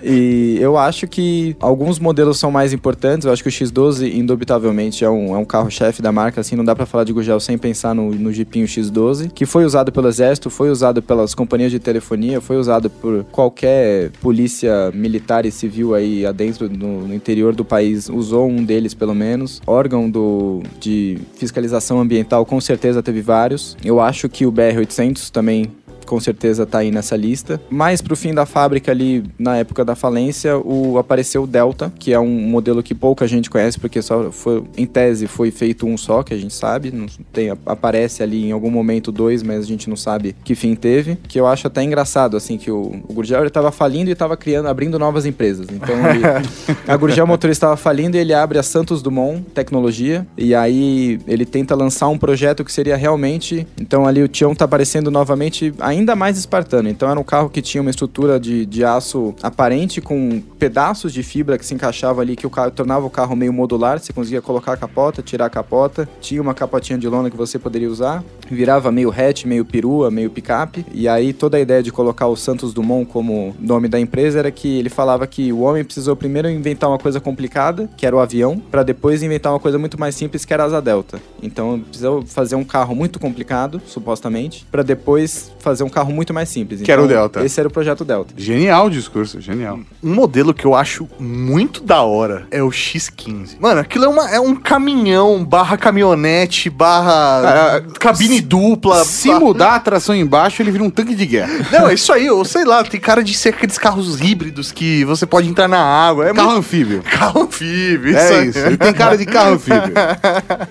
E eu acho que alguns modelos são mais importantes. Eu acho que o X12, indubitavelmente, é um, é um carro-chefe da marca. Assim, não dá pra falar de Gurgel sem pensar no, no Jeepinho X12, que foi usado pelo Exército, foi usado pelas companhias de telefonia, foi usado por qualquer polícia militar e civil aí adentro, no, no interior do país, usou um deles pelo menos. Órgão do, de fiscalização ambiental, com certeza teve vários. Eu acho que o BR-800 também com certeza tá aí nessa lista. Mais pro fim da fábrica ali, na época da falência, o apareceu o Delta, que é um modelo que pouca gente conhece, porque só foi, em tese foi feito um só, que a gente sabe, não tem, aparece ali em algum momento dois, mas a gente não sabe que fim teve, que eu acho até engraçado, assim, que o, o Gurgel ele tava falindo e tava criando, abrindo novas empresas. Então ele, a Gurgel Motorista estava falindo e ele abre a Santos Dumont Tecnologia, e aí ele tenta lançar um projeto que seria realmente, então ali o Tião tá aparecendo novamente, ainda ainda mais espartano. Então era um carro que tinha uma estrutura de, de aço aparente com pedaços de fibra que se encaixava ali, que o carro, tornava o carro meio modular. Você conseguia colocar a capota, tirar a capota, tinha uma capotinha de lona que você poderia usar, virava meio hatch, meio perua, meio picape. E aí toda a ideia de colocar o Santos Dumont como nome da empresa era que ele falava que o homem precisou primeiro inventar uma coisa complicada, que era o avião, para depois inventar uma coisa muito mais simples, que era a asa delta. Então precisou fazer um carro muito complicado, supostamente, para depois fazer um carro muito mais simples. Que era o Então, Delta. Esse era o projeto Delta. Genial o discurso, genial. Um modelo que eu acho muito da hora é o X15. Mano, aquilo é, uma, é um caminhão barra caminhonete, barra Ah, cabine dupla. Se barra- mudar a tração embaixo, ele vira um tanque de guerra. Não, é isso aí, eu sei lá, tem cara de ser aqueles carros híbridos que você pode entrar na água. É Carro muito... anfíbio. Carro anfíbio, É aí. isso, ele tem cara de carro anfíbio.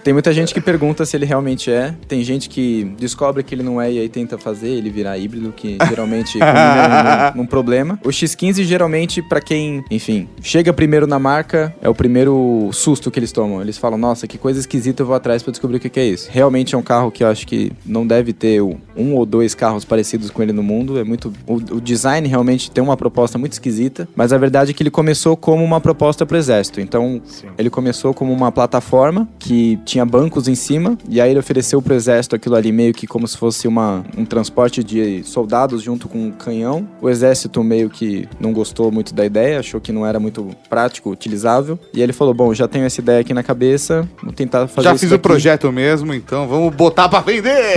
Tem muita gente que pergunta se ele realmente é. Tem gente que descobre que ele não é e aí tenta fazer ele virar híbrido, que geralmente culmina num, num problema. O X15 geralmente, pra quem, enfim, chega primeiro na marca, é o primeiro susto que eles tomam. Eles falam, nossa, que coisa esquisita, eu vou atrás pra descobrir o que, é isso. Realmente é um carro que eu acho que não deve ter um ou dois carros parecidos com ele no mundo. É muito. O, o design realmente tem uma proposta muito esquisita, mas a verdade é que ele começou como uma proposta pro exército. Então, ele começou como uma plataforma que tinha bancos em cima, e aí ele ofereceu pro exército aquilo ali meio que como se fosse uma, um transporte de soldados junto com um canhão. O exército meio que não gostou muito da ideia, achou que não era muito prático, utilizável. E ele falou: Bom, já tenho essa ideia aqui na cabeça, vou tentar fazer Já fiz o daqui." projeto mesmo, então vamos botar pra vender.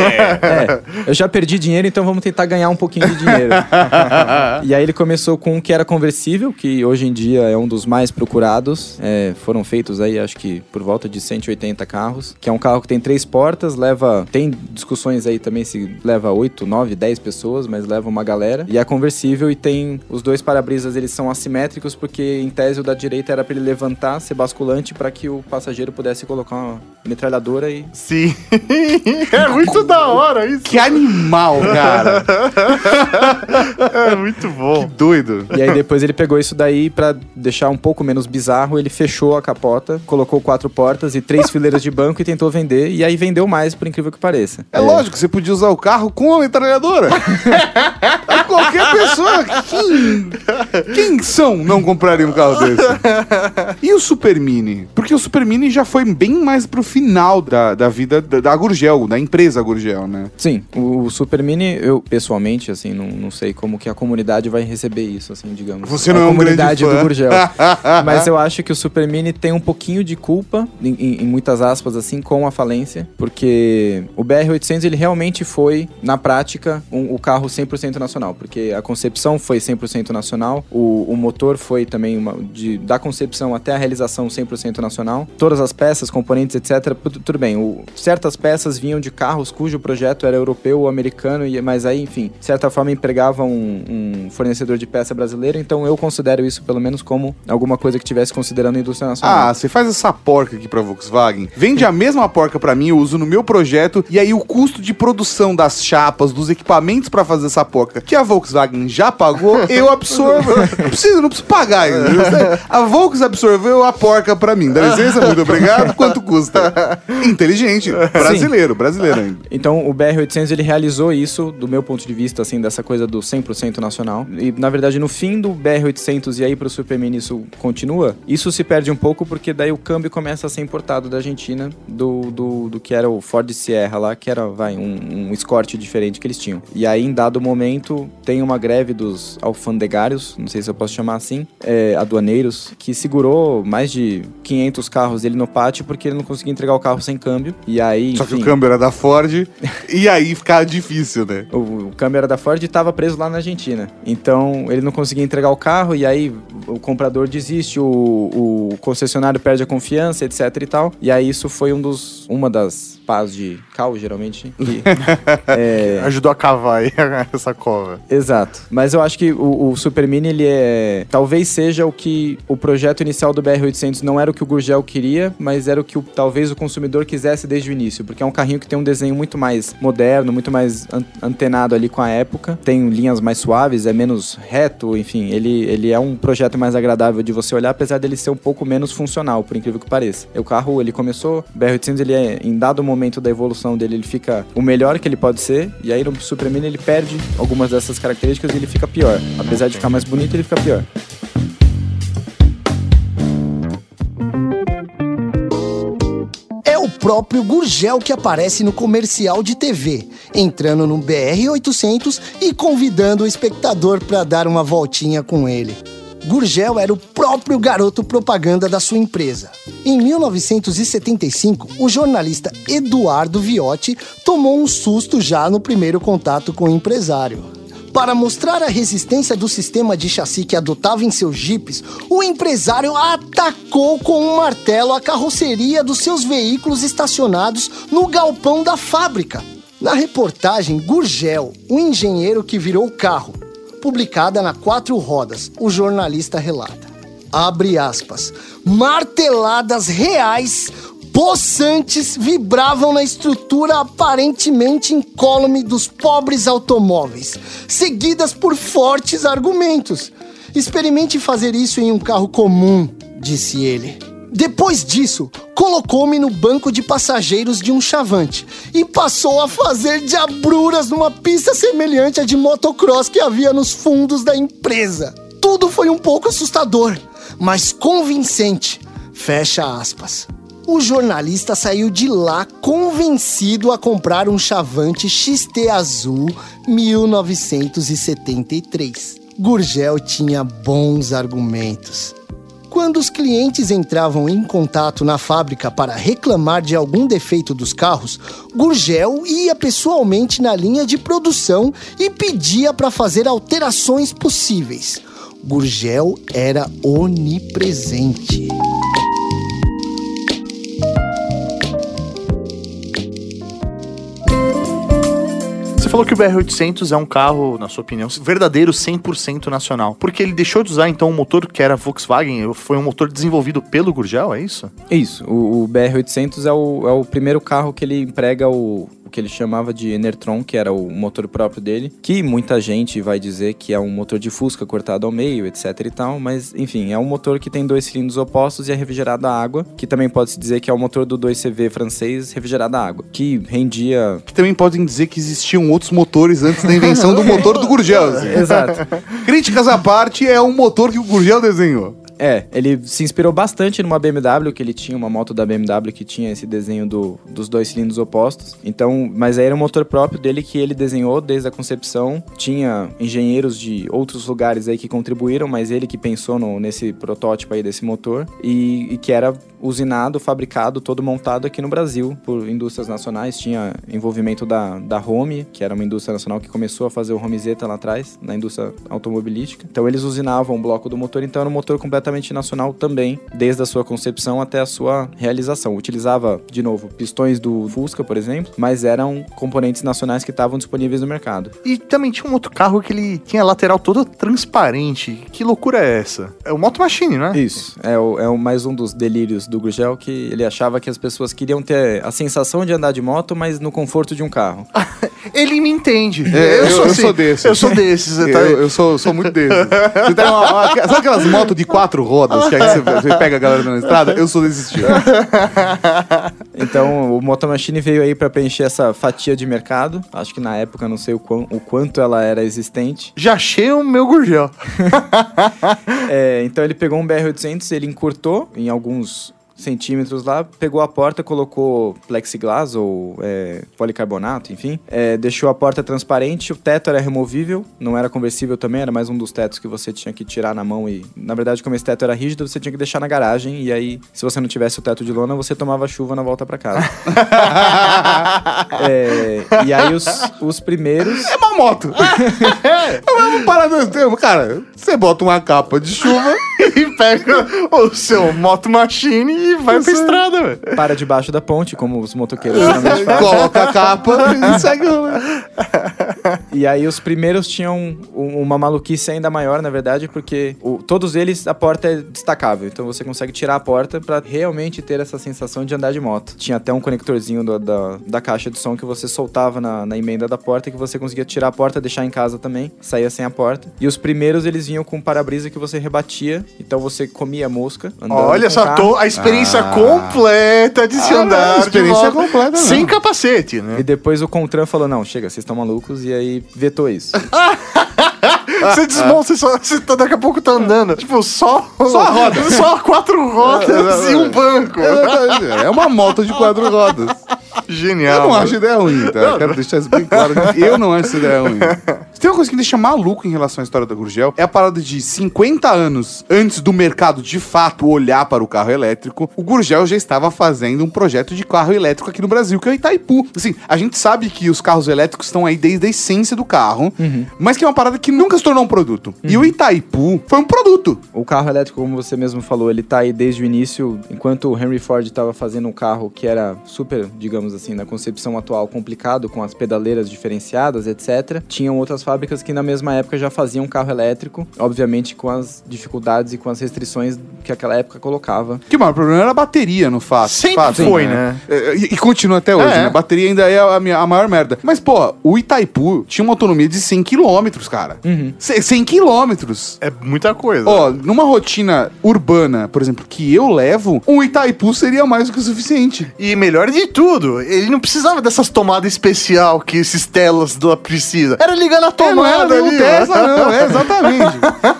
É, eu já perdi dinheiro, então vamos tentar ganhar um pouquinho de dinheiro. e aí ele começou com um que era conversível, que hoje em dia é um dos mais procurados. É, foram feitos aí, acho que por volta de 180 carros, que é um carro que tem três portas, leva. Tem discussões aí também se leva 8, 9, 10 pessoas, mas leva uma galera. E é conversível e tem. Os dois para-brisas eles são assimétricos, porque em tese o da direita era para ele levantar, ser basculante, para que o passageiro pudesse colocar uma metralhadora e Sim. é muito da hora isso. que animal, cara. É muito bom. Doido. E aí depois ele pegou isso daí pra deixar um pouco menos bizarro, ele fechou a capota, colocou quatro portas e três fileiras de banco e tentou vender. E aí vendeu mais, por incrível que pareça. É lógico, você podia usar o carro com a metralhadora. Aí Qualquer pessoa. Quem, quem são não compraria um carro desse? E o Super Mini? Porque o Super Mini já foi bem mais pro final da, da vida da, da Gurgel, da empresa Gurgel, né? Sim, o Super Mini, eu pessoalmente, assim, não, não sei como que a comunidade vai receber isso, assim, digamos. Você a não é um comunidade do Gurgel. Mas eu acho que o Super Mini tem um pouquinho de culpa, em, em- em muitas aspas, assim, com a falência, porque o BR-800, ele realmente foi, na prática, um- o carro 100% nacional, porque a concepção foi 100% nacional, o, o motor foi também, uma, de, da concepção até a realização 100% nacional, todas as peças, componentes, etc., tu- tudo bem, o- certas peças vinham de carros cujo projeto era europeu ou americano, e- mas aí, enfim, de certa forma empregava um, um fornecedor de peça brasileiro, então eu considero isso pelo menos como alguma coisa que tivesse considerando a indústria nacional. Ah, você faz essa porca aqui pra Volkswagen, vende a mesma porca pra mim, eu uso no meu projeto, e aí o custo de produção das chapas, dos equipamentos pra fazer essa porca, que a Volkswagen já pagou, eu absorvo. Não preciso, não preciso pagar. entendeu? A Volkswagen absorveu a porca pra mim. Dá licença, muito obrigado. Quanto custa? Inteligente. Brasileiro, brasileiro ainda. Então, o BR-800 ele realizou isso, do meu ponto de vista, assim, dessa coisa do 100% nacional. E, na verdade, no fim do BR-800 e aí pro Super Mini isso continua, isso se perde um pouco porque daí o câmbio começa a ser importado da Argentina, do, do, do que era o Ford Sierra lá, que era, vai, um, um escorte diferente que eles tinham. E aí, em dado momento, tem uma greve dos alfandegários, não sei se eu posso chamar assim, é, aduaneiros, que segurou mais de 500 carros dele no pátio porque ele não conseguia entregar o carro sem câmbio. E aí, Só que enfim, o câmbio era da Ford, e aí ficava difícil, né? o, o câmbio era da Ford e estava preso lá na Argentina. Então ele não conseguia entregar o carro e aí o comprador desiste, o, o concessionário perde a confiança, etc e tal. E aí isso foi um dos, uma das pás de cal, geralmente. que- é, Ajudou a cavar aí essa cova. Exato. Mas eu acho que o, o Super Mini, ele é. Talvez seja o que o projeto inicial do BR-800 não era o que o Gurgel queria, mas era o que o- talvez o consumidor quisesse desde o início. Porque é um carrinho que tem um desenho muito mais moderno, muito mais an- antenado ali com a época. Tem linhas mais suaves, é menos reto, enfim. Ele, ele é um projeto mais agradável de você olhar, apesar dele ser um pouco menos funcional, por incrível que pareça. O carro, ele começou. O BR-800, ele é, em dado momento, da evolução dele ele fica o melhor que ele pode ser, e aí no Super Mini ele perde algumas dessas características e ele fica pior. Apesar de ficar mais bonito, ele fica pior. É o próprio Gurgel que aparece no comercial de TV, entrando no BR-800 e convidando o espectador para dar uma voltinha com ele. Gurgel era o próprio garoto propaganda da sua empresa. Em 1975, o jornalista Eduardo Viotti tomou um susto já no primeiro contato com o empresário. Para mostrar a resistência do sistema de chassi que adotava em seus jipes, o empresário atacou com um martelo a carroceria dos seus veículos estacionados no galpão da fábrica. Na reportagem Gurgel, o engenheiro que virou o carro, publicada na Quatro Rodas, o jornalista relata. Abre aspas. Marteladas reais, possantes, vibravam na estrutura aparentemente incólume dos pobres automóveis, seguidas por fortes argumentos. Experimente fazer isso em um carro comum, disse ele. Depois disso, colocou-me no banco de passageiros de um chavante e passou a fazer diabruras numa pista semelhante à de motocross que havia nos fundos da empresa. Tudo foi um pouco assustador, mas convincente. Fecha aspas. O jornalista saiu de lá convencido a comprar um Chavante XT Azul 1973. Gurgel tinha bons argumentos. Quando os clientes entravam em contato na fábrica para reclamar de algum defeito dos carros, Gurgel ia pessoalmente na linha de produção e pedia para fazer alterações possíveis. Gurgel era onipresente. Falou que o BR-800 é um carro, na sua opinião, verdadeiro 100% nacional. Porque ele deixou de usar, então, um motor que era Volkswagen, foi um motor desenvolvido pelo Gurgel, é isso? Isso, o, o BR-800 é o, é o primeiro carro que ele emprega o que ele chamava de Enertron, que era o motor próprio dele, que muita gente vai dizer que é um motor de Fusca cortado ao meio, etc e tal, mas enfim, é um motor que tem dois cilindros opostos e é refrigerado a água, que também pode-se dizer que é o motor do 2CV francês refrigerado a água, que rendia... Que também podem dizer que existiam outros motores antes da invenção do motor do Gurgel. Exato. Críticas à parte, é um motor que o Gurgel desenhou. É, ele se inspirou bastante numa BMW, que ele tinha uma moto da BMW que tinha esse desenho do, dos dois cilindros opostos. Então, mas aí era um motor próprio dele que ele desenhou desde a concepção. Tinha engenheiros de outros lugares aí que contribuíram, mas ele que pensou no- nesse protótipo aí desse motor e, e que era usinado, fabricado, todo montado aqui no Brasil por indústrias nacionais. Tinha envolvimento da, da Home, que era uma indústria nacional que começou a fazer o Homezeta lá atrás, na indústria automobilística. Então eles usinavam o bloco do motor, então era um motor completamente nacional também, desde a sua concepção até a sua realização. Utilizava, de novo, pistões do Fusca, por exemplo, mas eram componentes nacionais que estavam disponíveis no mercado. E também tinha um outro carro que ele tinha a lateral toda transparente. Que loucura é essa? É o Moto Machine, né? Isso, é, o, é o mais um dos delírios do Gurgel, que ele achava que as pessoas queriam ter a sensação de andar de moto, mas no conforto de um carro. Ele me entende. É, eu- eu assim, sou desses. Eu sou desses. Tá... Eu, eu sou, sou muito desses. Você tem uma- uma- sabe aquelas motos de quatro rodas que aí você, você pega a galera na estrada? Eu sou desse estilo. Então, o Moto Machine veio aí para preencher essa fatia de mercado. Acho que na época, não sei o, quão- o quanto ela era existente. Já achei o meu Gurgel. É, então ele pegou um BR-800, ele encurtou em alguns centímetros lá, pegou a porta, colocou plexiglass ou é, policarbonato, enfim. É, deixou a porta transparente, o teto era removível, não era conversível também, era mais um dos tetos que você tinha que tirar na mão e, na verdade, como esse teto era rígido, você tinha que deixar na garagem e aí, se você não tivesse o teto de lona, você tomava chuva na volta para casa. É, e aí os, os primeiros... É uma moto. É uma parada. Cara, você bota uma capa de chuva. e pega o seu Moto Machine e vai pra estrada, velho. para debaixo da ponte, como os motoqueiros geralmente fazem. Coloca a capa e segue. o- E aí os primeiros tinham um- uma maluquice ainda maior, na verdade, porque o- todos eles a porta é destacável. Então você consegue tirar a porta pra realmente ter essa sensação de andar de moto. Tinha até um conectorzinho do- da, da caixa de som que você soltava na, na emenda da porta que você conseguia tirar a porta, deixar em casa também, saía sem a porta. E os primeiros eles vinham com um para-brisa que você rebatia Então você comia mosca. Olha só, tô- a experiência Ah. completa de se Ah, andar. não, de experiência volta, completa Sem capacete, né? E depois o Contran falou: não, chega, vocês estão malucos, e aí vetou isso. Você desmonta, você, só, você tá- daqui a pouco tá andando. Tipo, só. Só a roda. Só quatro rodas É, é, e um banco. É uma moto de quatro rodas. Genial. Eu não acho ideia ruim, tá? Eu quero deixar isso bem claro. Eu não acho ideia ruim. Tem uma coisa que me deixa maluco em relação à história da Gurgel, é a parada de 50 anos antes do mercado de fato olhar para o carro elétrico, o Gurgel já estava fazendo um projeto de carro elétrico aqui no Brasil, que é o Itaipu. Assim, a gente sabe que os carros elétricos estão aí desde a essência do carro, mas que é uma parada que nunca se tornou um produto. E o Itaipu foi um produto. O carro elétrico, como você mesmo falou, ele tá aí desde o início, enquanto o Henry Ford estava fazendo um carro que era super, digamos assim, na concepção atual, complicado, com as pedaleiras diferenciadas, etc. Tinham outras fábricas que na mesma época já faziam carro elétrico, obviamente com as dificuldades e com as restrições que aquela época colocava. Que o maior problema era a bateria, no fato. Sempre fato, foi, né? É, E, e continua até hoje, É. né? A bateria ainda é a, minha- a maior merda. Mas, pô, o Itaipu tinha uma autonomia de 100 km, cara. C- 100 quilômetros. É muita coisa. Ó, numa rotina urbana, por exemplo, que eu levo, um Itaipu seria mais do que o suficiente. E melhor de tudo, ele não precisava dessas tomadas especial que esses telas do precisam. Era ligar na É, não tomada nenhum ali. Tesla, não, é exatamente.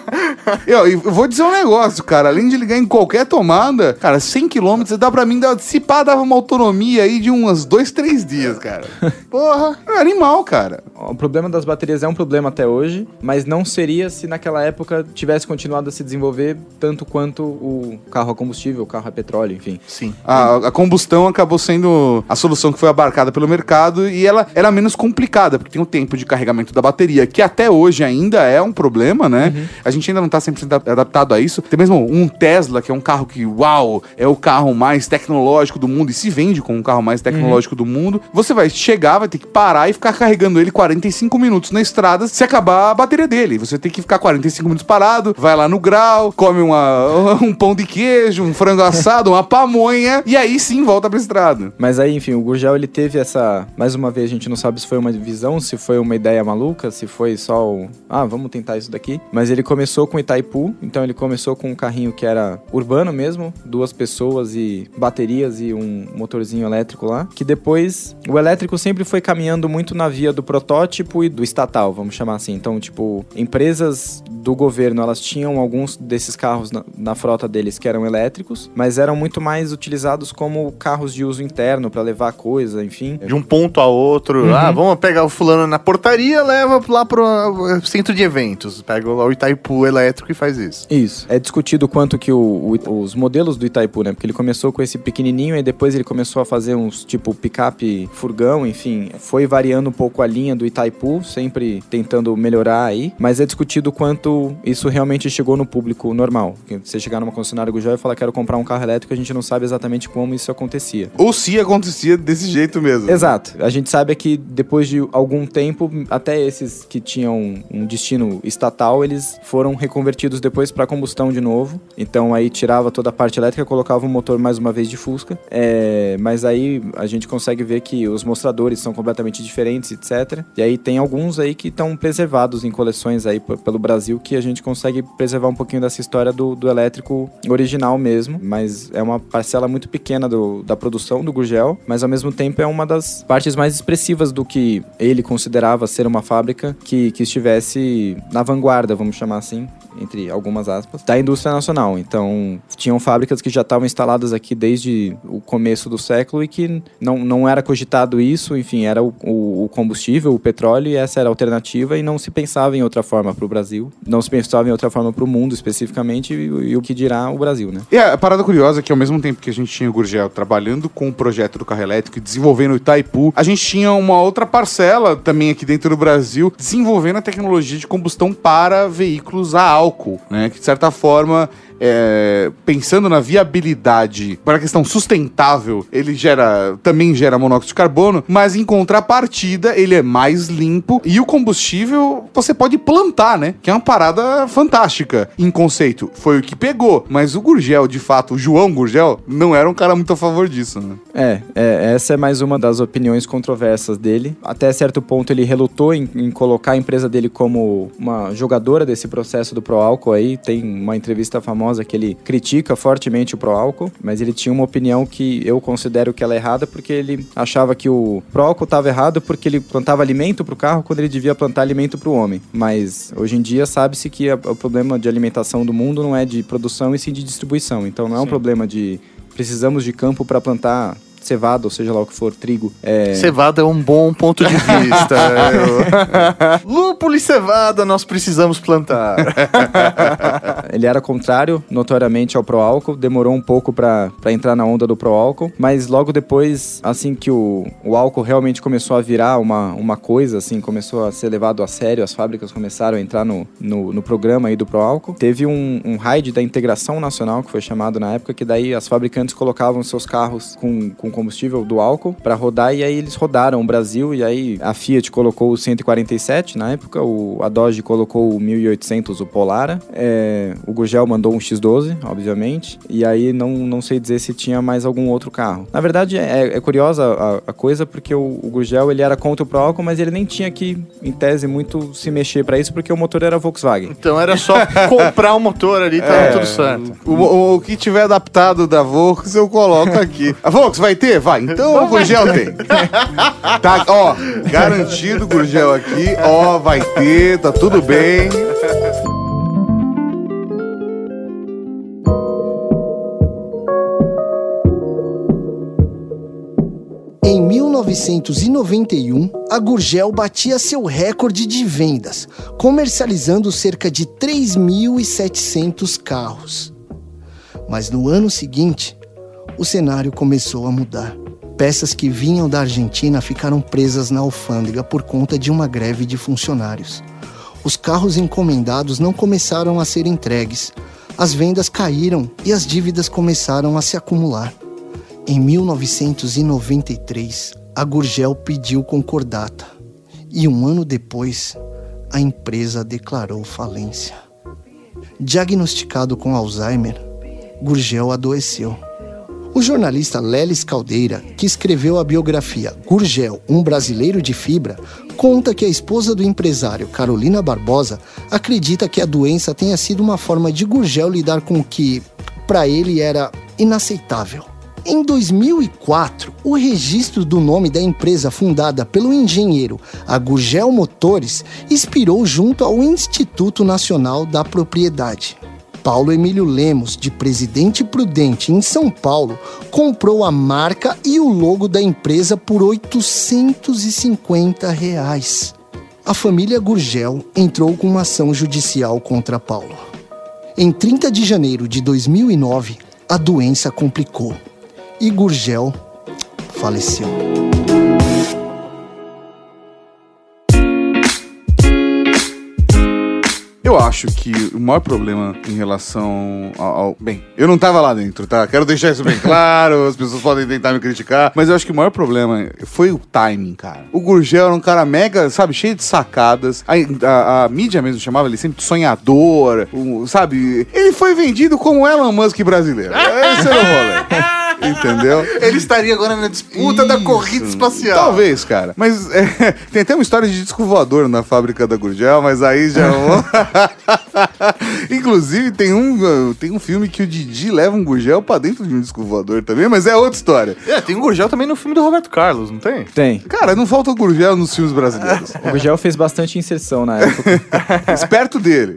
eu, eu vou dizer um negócio, cara. Além de ligar em qualquer tomada, cara, 100 km dá pra mim, dá, se pá, dava uma autonomia aí de uns 2, 3 dias, cara. Porra, é animal, cara. O problema das baterias é um problema até hoje, mas não seria se naquela época tivesse continuado a se desenvolver tanto quanto o carro a combustível, o carro a petróleo, enfim. Sim. A, a combustão acabou sendo a solução que foi abarcada pelo mercado e ela era menos complicada, porque tem o tempo de carregamento da bateria, que até hoje ainda é um problema, né? A gente ainda não tá 100% adap- adaptado a isso. Tem mesmo um Tesla, que é um carro que, uau, é o carro mais tecnológico do mundo e se vende como um carro mais tecnológico do mundo. Você vai chegar, vai ter que parar e ficar carregando ele 45 minutos na estrada se acabar a bateria dele. Você tem que ficar 45 minutos parado, vai lá no grau, come uma, um pão de queijo, um frango assado, uma pamonha e aí sim volta pra estrada. Mas aí, enfim, o Gurgel ele teve essa. Mais uma vez, a gente não sabe se foi uma visão, se foi uma ideia maluca, se foi só o. Ah, vamos tentar isso daqui. Mas ele começou com Itaipu, então ele começou com um carrinho que era urbano mesmo, duas pessoas e baterias e um motorzinho elétrico lá. Que depois o elétrico sempre foi caminhando muito na via do protótipo e do estatal, vamos chamar assim. Então, tipo, empresas do governo elas tinham alguns desses carros na, na frota deles que eram elétricos, mas eram muito mais utilizados como carros de uso interno para levar coisa, enfim. De um ponto a outro. Uhum. Ah, vamos pegar o fulano na portaria, leva lá pro uh, centro de eventos. Pega lá o Itaipu elétrico e faz isso. Isso. É discutido quanto que o- o- os modelos do Itaipu, né? Porque ele começou com esse pequenininho e depois ele começou a fazer uns tipo picape furgão, enfim. Foi variando um pouco a linha do Itaipu, sempre tentando melhorar aí. Mas é discutido quanto isso realmente chegou no público normal. Você chegar numa concessionária Gujão e falar quero comprar um carro elétrico, a gente não sabe exatamente como isso acontecia. Ou se acontecia desse jeito mesmo. Exato. A gente sabe é que depois de algum tempo, até esses que tinham um destino estatal, eles foram reconvertidos depois para combustão de novo. Então aí tirava toda a parte elétrica, colocava o motor mais uma vez de Fusca. É, mas aí a gente consegue ver que os mostradores são completamente diferentes, etc. E aí tem alguns aí que estão preservados em coleções aí pelo Brasil que a gente consegue preservar um pouquinho dessa história do, do elétrico original mesmo. Mas é uma parcela muito pequena do- da produção do Gurgel, mas ao mesmo tempo é uma das partes mais expressivas do que ele considerava ser uma fábrica que, que estivesse na vanguarda, vamos chamar assim, entre algumas aspas, da indústria nacional. Então, tinham fábricas que já estavam instaladas aqui desde o começo do século e que não, não era cogitado isso, enfim, era o, o- combustível, o petróleo, e essa era a alternativa, e não se pensava em outra forma para o Brasil, não se pensava em outra forma para o mundo especificamente, e, e o que dirá o Brasil, né? E a parada curiosa é que ao mesmo tempo que a gente tinha o Gurgel trabalhando com o projeto do carro elétrico e desenvolvendo o Itaipu, a gente tinha uma outra parcela também aqui dentro do Brasil desenvolvendo a tecnologia de combustão para veículos a álcool, né? Que de certa forma é, pensando na viabilidade para a questão sustentável, ele gera também gera monóxido de carbono, mas em contrapartida ele é mais limpo e o combustível você pode plantar, né? Que é uma parada fantástica em conceito. Foi o que pegou, mas o Gurgel, de fato, o João Gurgel, não era um cara muito a favor disso, né? É, é, essa é mais uma das opiniões controversas dele. Até certo ponto ele relutou em, em colocar a empresa dele como uma jogadora desse processo do Pro Álcool aí. Tem uma entrevista famosa famosa que ele critica fortemente o pró-álcool, mas ele tinha uma opinião que eu considero que ela é errada porque ele achava que o pró-álcool estava errado porque ele plantava alimento para o carro quando ele devia plantar alimento para o homem. Mas hoje em dia sabe-se que a, o problema de alimentação do mundo não é de produção e sim de distribuição. Então não é um problema de precisamos de campo para plantar cevada, ou seja lá o que for, trigo. É... Cevada é um bom ponto de vista. Eu- Lúpulo e cevada nós precisamos plantar. Ele era contrário, notoriamente, ao pró-álcool, demorou um pouco pra entrar na onda do pró-álcool, mas logo depois, assim que o, o álcool realmente começou a virar uma, uma coisa, assim, começou a ser levado a sério, as fábricas começaram a entrar no, no, no programa aí do pró-álcool, teve um, um raid da integração nacional, que foi chamado na época, que daí as fabricantes colocavam seus carros com, com combustível do álcool pra rodar, e aí eles rodaram o Brasil, e aí a Fiat colocou o 147 na época, o, a Dodge colocou o 1800, o Polara, é, o Gurgel mandou um X12, obviamente, e aí não, não sei dizer se tinha mais algum outro carro. Na verdade, é, é curiosa a, a coisa, porque o, o Gurgel, ele era contra o Pro álcool, mas ele nem tinha que, em tese, muito se mexer pra isso, porque o motor era Volkswagen. Então era só comprar o motor ali, tava tudo certo. O, o- o que tiver adaptado da Vox, eu coloco aqui. A Vox vai ter? Vai. Então o Gurgel tem. Tá, ó, garantido o Gurgel aqui. Ó, vai ter, tá tudo bem. Em 1991, a Gurgel batia seu recorde de vendas, comercializando cerca de 3.700 carros. Mas no ano seguinte, o cenário começou a mudar. Peças que vinham da Argentina ficaram presas na alfândega por conta de uma greve de funcionários. Os carros encomendados não começaram a ser entregues, as vendas caíram e as dívidas começaram a se acumular. Em 1993, a Gurgel pediu concordata e um ano depois, a empresa declarou falência. Diagnosticado com Alzheimer, Gurgel adoeceu. O jornalista Lelis Caldeira, que escreveu a biografia Gurgel, um brasileiro de fibra, conta que a esposa do empresário Carolina Barbosa acredita que a doença tenha sido uma forma de Gurgel lidar com o que, para ele, era inaceitável. Em 2004, o registro do nome da empresa fundada pelo engenheiro Agugel Motores expirou junto ao Instituto Nacional da Propriedade. Paulo Emílio Lemos, de Presidente Prudente, em São Paulo, comprou a marca e o logo da empresa por 850 reais. A família Gurgel entrou com uma ação judicial contra Paulo. Em 30 de janeiro de 2009, a doença complicou e Gurgel faleceu. Eu acho que o maior problema em relação ao, ao- Bem, eu não tava lá dentro, tá? Quero deixar isso bem claro, as pessoas podem tentar me criticar, mas eu acho que o maior problema foi o timing, cara. O Gurgel era um cara mega, sabe, cheio de sacadas. A, a- a mídia mesmo chamava ele sempre de sonhador, o- sabe? Ele foi vendido como Elon Musk brasileiro. Esse era o rolê. Entendeu? Ele estaria agora na disputa da Isso. corrida espacial. Talvez, cara. Mas é, tem até uma história de disco voador na fábrica da Gurgel, mas aí já. é Inclusive, tem um, tem um filme que o Didi leva um Gurgel pra dentro de um disco voador também, mas é outra história. É, tem um Gurgel também no filme do Roberto Carlos, não tem? Tem. Cara, não falta Gurgel nos filmes brasileiros. O Gurgel fez bastante inserção na época. Esperto dele.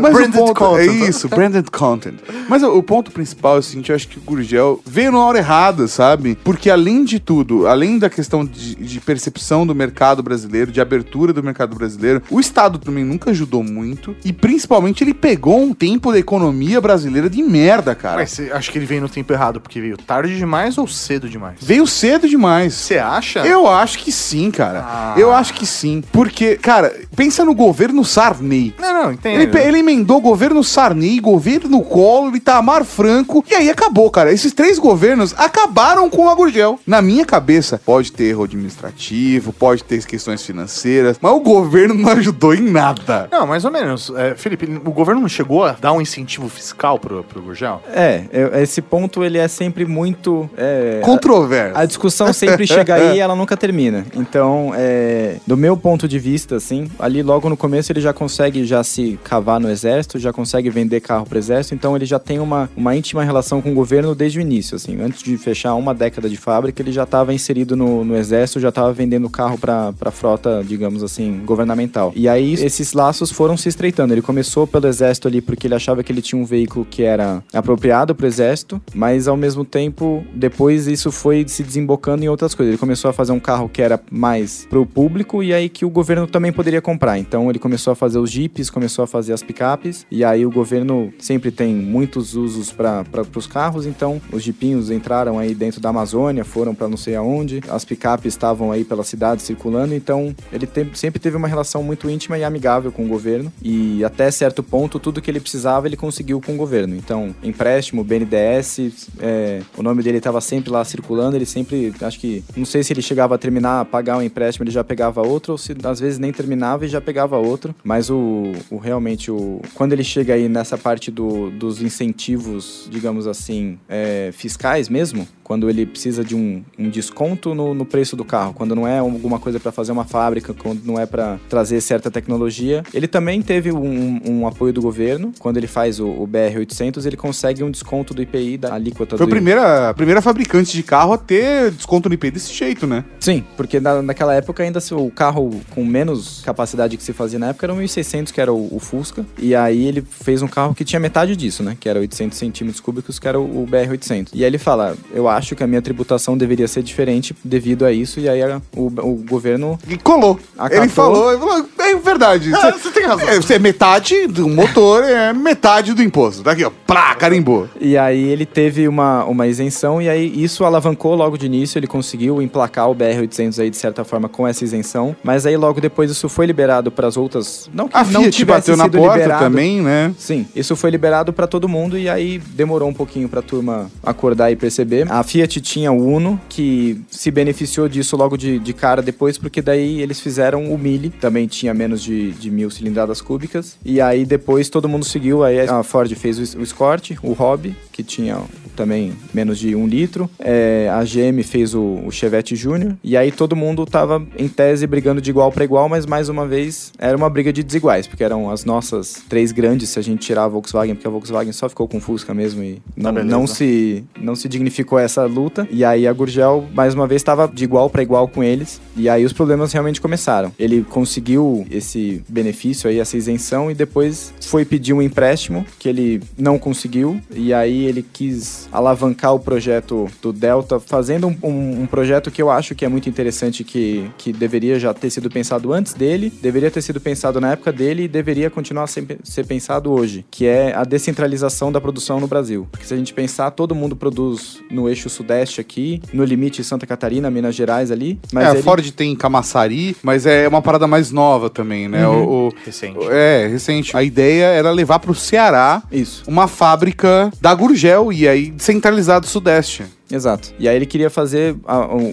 Mas Branded o ponto, content. É isso, branded content. Mas o, o ponto principal é o seguinte, eu acho que o Gurgel veio na hora errada, sabe? Porque além de tudo, além da questão de, de percepção do mercado brasileiro, de abertura do mercado brasileiro, o Estado também nunca ajudou muito. E principalmente ele pegou um tempo da economia brasileira de merda, cara. Mas você acha que ele veio no tempo errado porque veio tarde demais ou cedo demais? Veio cedo demais. Você acha? Eu acho que sim, cara. Ah. Eu acho que sim. Porque, cara, pensa no governo Sarney. Não, não, entendo. Ele, ele emendou governo Sarney, governo Collor, Itamar Franco, e aí acabou, cara. Esses três governos acabaram com a Gurgel. Na minha cabeça, pode ter erro administrativo, pode ter questões financeiras, mas o governo não ajudou em nada. Não, mais ou menos. É, Felipe, o governo não chegou a dar um incentivo fiscal pro, pro Gurgel? É, esse ponto ele é sempre muito. é, Controverso. A discussão sempre chega aí e ela nunca termina. Então, é, do meu ponto de vista, assim, ali logo no começo ele já consegue já se cavar no exército, já consegue vender carro para exército, então ele já tem uma, uma íntima relação com o governo desde o início, assim, antes de fechar uma década de fábrica, ele já estava inserido no, no exército, já estava vendendo carro para a frota, digamos assim, governamental. E aí esses laços foram se estreitando. Ele começou pelo exército ali porque ele achava que ele tinha um veículo que era apropriado para o exército, mas ao mesmo tempo, depois isso foi se desembocando em outras coisas. Ele começou a fazer um carro que era mais para o público e aí que o governo também poderia comprar. Então ele começou a fazer os jipes, começou a fazer as picapes e aí o governo sempre tem muitos usos para os carros, então os jipinhos entraram aí dentro da Amazônia, foram para não sei aonde, as picapes estavam aí pela cidade circulando, então ele te, sempre teve uma relação muito íntima e amigável com o governo e até certo ponto tudo que ele precisava ele conseguiu com o governo. Então empréstimo, BNDES, é, o nome dele estava sempre lá circulando, ele sempre, acho que, não sei se ele chegava a terminar, a pagar um empréstimo, ele já pegava outro, ou se às vezes nem terminava e já pegava outro, mas o, o realmente, o, quando ele chega aí nessa parte do, dos incentivos, digamos assim, é, fiscais mesmo, quando ele precisa de um, um desconto no, no, preço do carro, quando não é alguma coisa para fazer uma fábrica, quando não é para trazer certa tecnologia. Ele também teve um, um, apoio do governo. Quando ele faz o, o BR-800, ele consegue um desconto do IPI da alíquota Foi do a primeira, a primeira fabricante de carro a ter desconto no IPI desse jeito, né? Sim, porque na, naquela época ainda o carro com menos capacidade que se fazia na época era o 1600, que era o, o, Fusca. E aí ele fez um carro que tinha metade disso, né? Que era 800 centímetros cúbicos, que era o, o BR-800. E aí ele fala, eu acho que a minha tributação deveria ser diferente devido a isso, e aí a, o, o governo. E colou. Acatou. Ele falou, ele falou, é verdade. Ah, você, tem razão. É, você é metade do motor, é metade do imposto. Daqui, ó, plá, carimbou. E aí ele teve uma, uma isenção, e aí isso alavancou logo de início, ele conseguiu emplacar o BR-800 aí de certa forma com essa isenção, mas aí logo depois isso foi liberado para as outras. Não que a não Fiat bateu na porta liberado. também, né? Sim, isso foi liberado para todo mundo e aí demorou um pouquinho para a turma acordar e perceber. A Fiat tinha o Uno, que se beneficiou disso logo de, de cara depois, porque daí eles fizeram o Mille, também tinha menos de, de mil cilindradas cúbicas. E aí depois todo mundo seguiu, aí a Ford fez o, o Escort, o Hobby, que tinha também menos de um litro. É, a GM fez o, o Chevette Júnior. E aí todo mundo tava, em tese, brigando de igual para igual, mas mais uma vez era uma briga de desiguais, porque eram as nossas três grandes, se a gente tirar a Volkswagen, porque a Volkswagen só ficou com Fusca mesmo e não, tá não, se, não se dignificou essa luta. E aí a Gurgel, mais uma vez, estava de igual para igual com eles. E aí os problemas realmente começaram. Ele conseguiu esse benefício aí, essa isenção, e depois foi pedir um empréstimo que ele não conseguiu. E aí ele quis alavancar o projeto do Delta, fazendo um, um, um, projeto que eu acho que é muito interessante, que, que deveria já ter sido pensado antes dele, deveria ter sido pensado na época dele e deveria continuar a ser, ser pensado hoje, que é a descentralização da produção no Brasil. Porque se a gente pensar, todo mundo produz no eixo sudeste aqui, no limite Santa Catarina, Minas Gerais ali. Mas é, ele... a Ford tem Camaçari, mas é uma parada mais nova também, né? Uhum. O, o, recente. É, recente. A ideia era levar para o Ceará Isso. uma fábrica da Gurgel e aí centralizado Sudeste. Exato. E aí ele queria fazer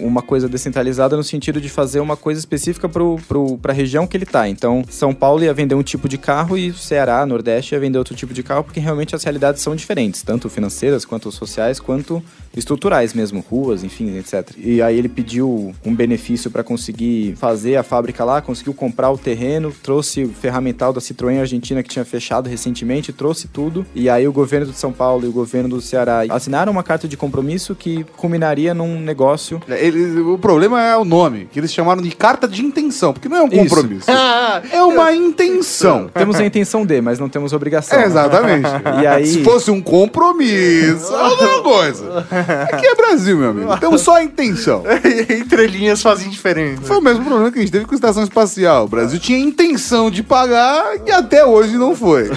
uma coisa descentralizada no sentido de fazer uma coisa específica para a região que ele está. Então, São Paulo ia vender um tipo de carro e Ceará, Nordeste, ia vender outro tipo de carro, porque realmente as realidades são diferentes, tanto financeiras, quanto sociais, quanto estruturais mesmo, ruas, enfim, etc. E aí ele pediu um benefício para conseguir fazer a fábrica lá, conseguiu comprar o terreno, trouxe o ferramental da Citroën Argentina que tinha fechado recentemente, trouxe tudo. E aí o governo de São Paulo e o governo do Ceará assinaram uma carta de compromisso que que culminaria num negócio. É, ele, o problema é o nome, que eles chamaram de carta de intenção, porque não é um compromisso. é uma intenção. Temos a intenção de, mas não temos obrigação. É, exatamente. e aí... Se fosse um compromisso, é outra coisa. Aqui é Brasil, meu amigo. Temos só a intenção. Entre linhas fazem diferença. Foi o mesmo problema que a gente teve com a estação espacial. O Brasil tinha intenção de pagar e até hoje não foi.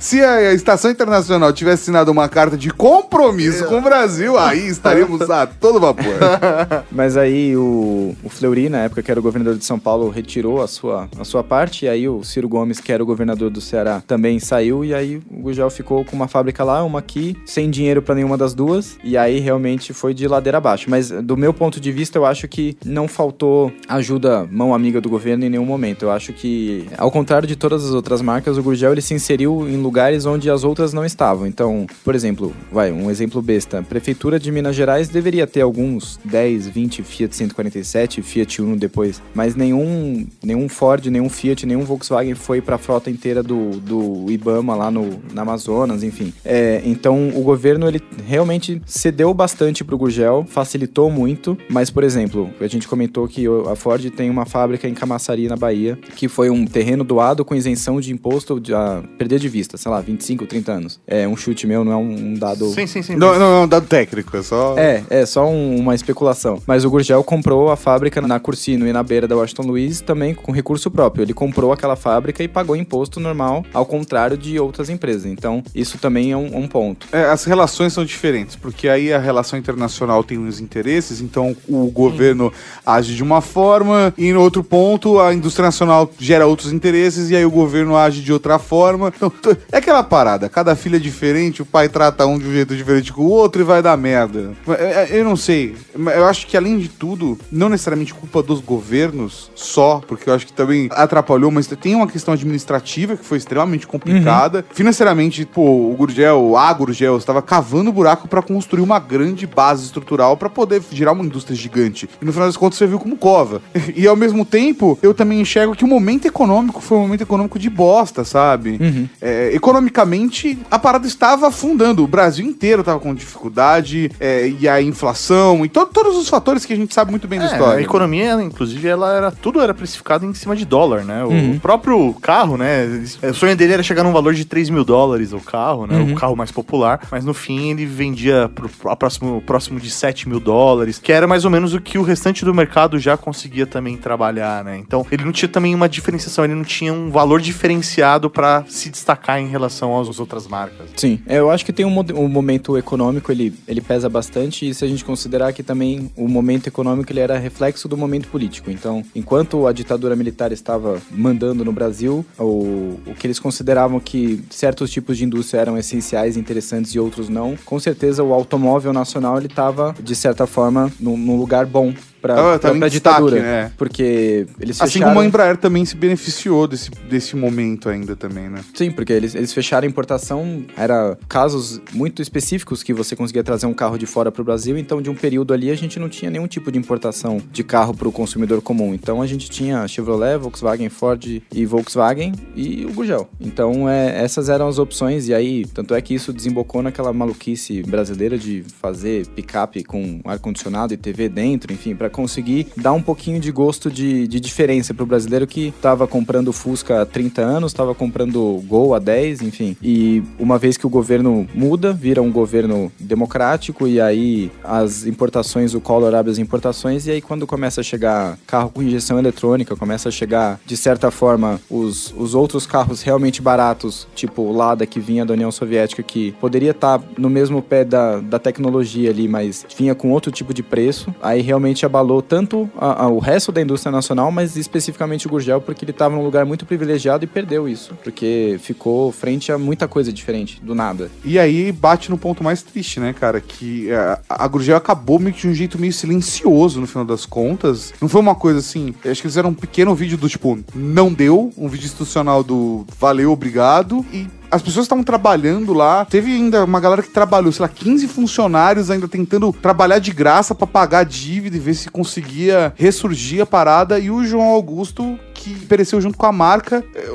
Se a estação internacional tivesse assinado uma carta de compromisso com o Brasil, aí estaríamos a todo vapor. Mas aí o, o Fleury, na época que era o governador de São Paulo, retirou a sua, a sua parte, e aí o Ciro Gomes, que era o governador do Ceará, também saiu, e aí o Gugel ficou com uma fábrica lá, uma aqui, sem dinheiro para nenhuma das duas, e aí realmente foi de ladeira abaixo. Mas do meu ponto de vista, eu acho que não faltou ajuda, mão amiga do governo em nenhum momento. Eu acho que, ao contrário de todas as outras marcas, o Gurgel ele se inseriu em lugares onde as outras não estavam. Então, por exemplo, vai, um exemplo besta, prefeitura de Minas Gerais deveria ter alguns 10, 20 Fiat 147, Fiat Uno depois, mas nenhum, nenhum Ford, nenhum Fiat, nenhum Volkswagen foi para a frota inteira do, do IBAMA lá no, na Amazonas, enfim. É, então o governo ele realmente cedeu bastante para o Gurgel, facilitou muito, mas por exemplo, a gente comentou que a Ford tem uma fábrica em Camaçari, na Bahia, que foi um terreno doado com isenção de imposto de, a perder de vista, sei lá, 25, 30 anos. É um chute meu, não é um, um dado. Sim, sim, sim. Não, não, não, dado técnico, é só. É, é só um- uma especulação. Mas o Gurgel comprou a fábrica na Cursino e na beira da Washington Luiz também com recurso próprio. Ele comprou aquela fábrica e pagou imposto normal, ao contrário de outras empresas. Então, isso também é um, um ponto. É, as relações são diferentes, porque aí a relação internacional tem uns interesses, então o governo age de uma forma, e no outro ponto a indústria nacional gera outros interesses, e aí o governo age de outra forma. Então, é aquela parada, cada filho é diferente, o pai trata um de um jeito diferente com o outro e vai dar merda. É, é, Eu não sei, eu acho que além de tudo, não necessariamente culpa dos governos só, porque eu acho que também atrapalhou, mas tem uma questão administrativa que foi extremamente complicada. Financeiramente, pô, o Gurgel, a Gurgel, estava cavando buraco para construir uma grande base estrutural para poder girar uma indústria gigante. E no final das contas você viu como cova. E ao mesmo tempo, eu também enxergo que o momento econômico foi um momento econômico de bosta, sabe? É, economicamente, a parada estava afundando. O Brasil inteiro estava com dificuldade, é, e a inflação, e to- todos os fatores que a gente sabe muito bem da É, história. a economia, ela, inclusive, ela era tudo era precificado em cima de dólar, né? O próprio carro, né? O sonho dele era chegar num valor de 3 mil dólares o carro, né? O carro mais popular. Mas no fim ele vendia pro, a próximo, próximo de 7 mil dólares, que era mais ou menos o que o restante do mercado já conseguia também trabalhar, né? Então ele não tinha também uma diferenciação, ele não tinha um valor diferenciado para se destacar em relação às outras marcas. Sim, é, eu acho que tem um, um momento econômico, ele, ele pesa bastante, e se a gente considerar que também o momento econômico ele era reflexo do momento político. Então, enquanto a ditadura militar estava mandando no Brasil, o, o que eles consideravam que certos tipos de indústria eram essenciais, interessantes e outros não, com certeza o automóvel nacional ele estava, de certa forma, num, num lugar bom para Ah, em a ditadura. né? Porque eles Assim fecharam... como a Embraer também se beneficiou desse, desse momento ainda também, né? Sim, porque eles, eles fecharam a importação, era casos muito específicos que você conseguia trazer um carro de fora para o Brasil, então de um período ali a gente não tinha nenhum tipo de importação de carro para o consumidor comum. Então a gente tinha Chevrolet, Volkswagen, Ford e Volkswagen e o Gurgel. Então é, essas eram as opções e aí, tanto é que isso desembocou naquela maluquice brasileira de fazer picape com ar-condicionado e TV dentro, enfim, para conseguir dar um pouquinho de gosto de, de diferença pro brasileiro que tava comprando Fusca há 30 anos, tava comprando Gol há 10, enfim. E uma vez que o governo muda, vira um governo democrático e aí as importações, o Collor abre as importações e aí quando começa a chegar carro com injeção eletrônica, começa a chegar, de certa forma, os, os outros carros realmente baratos, tipo o Lada que vinha da União Soviética, que poderia estar no mesmo pé da, da tecnologia ali, mas vinha com outro tipo de preço, aí realmente abalou tanto a- a- o resto da indústria nacional, mas especificamente o Gurgel, porque ele estava num lugar muito privilegiado e perdeu isso, porque ficou frente a muita coisa diferente, do nada. E aí bate no ponto mais triste, né, cara? Que é, a Gurgel acabou meio que de um jeito meio silencioso no final das contas. Não foi uma coisa assim. Acho que eles fizeram um pequeno vídeo do tipo, não deu, um vídeo institucional do valeu, obrigado. E as pessoas estavam trabalhando lá. Teve ainda uma galera que trabalhou, sei lá, 15 funcionários ainda tentando trabalhar de graça pra pagar a dívida e ver se conseguia ressurgir a parada. E o João Augusto, que pereceu junto com a marca, eh,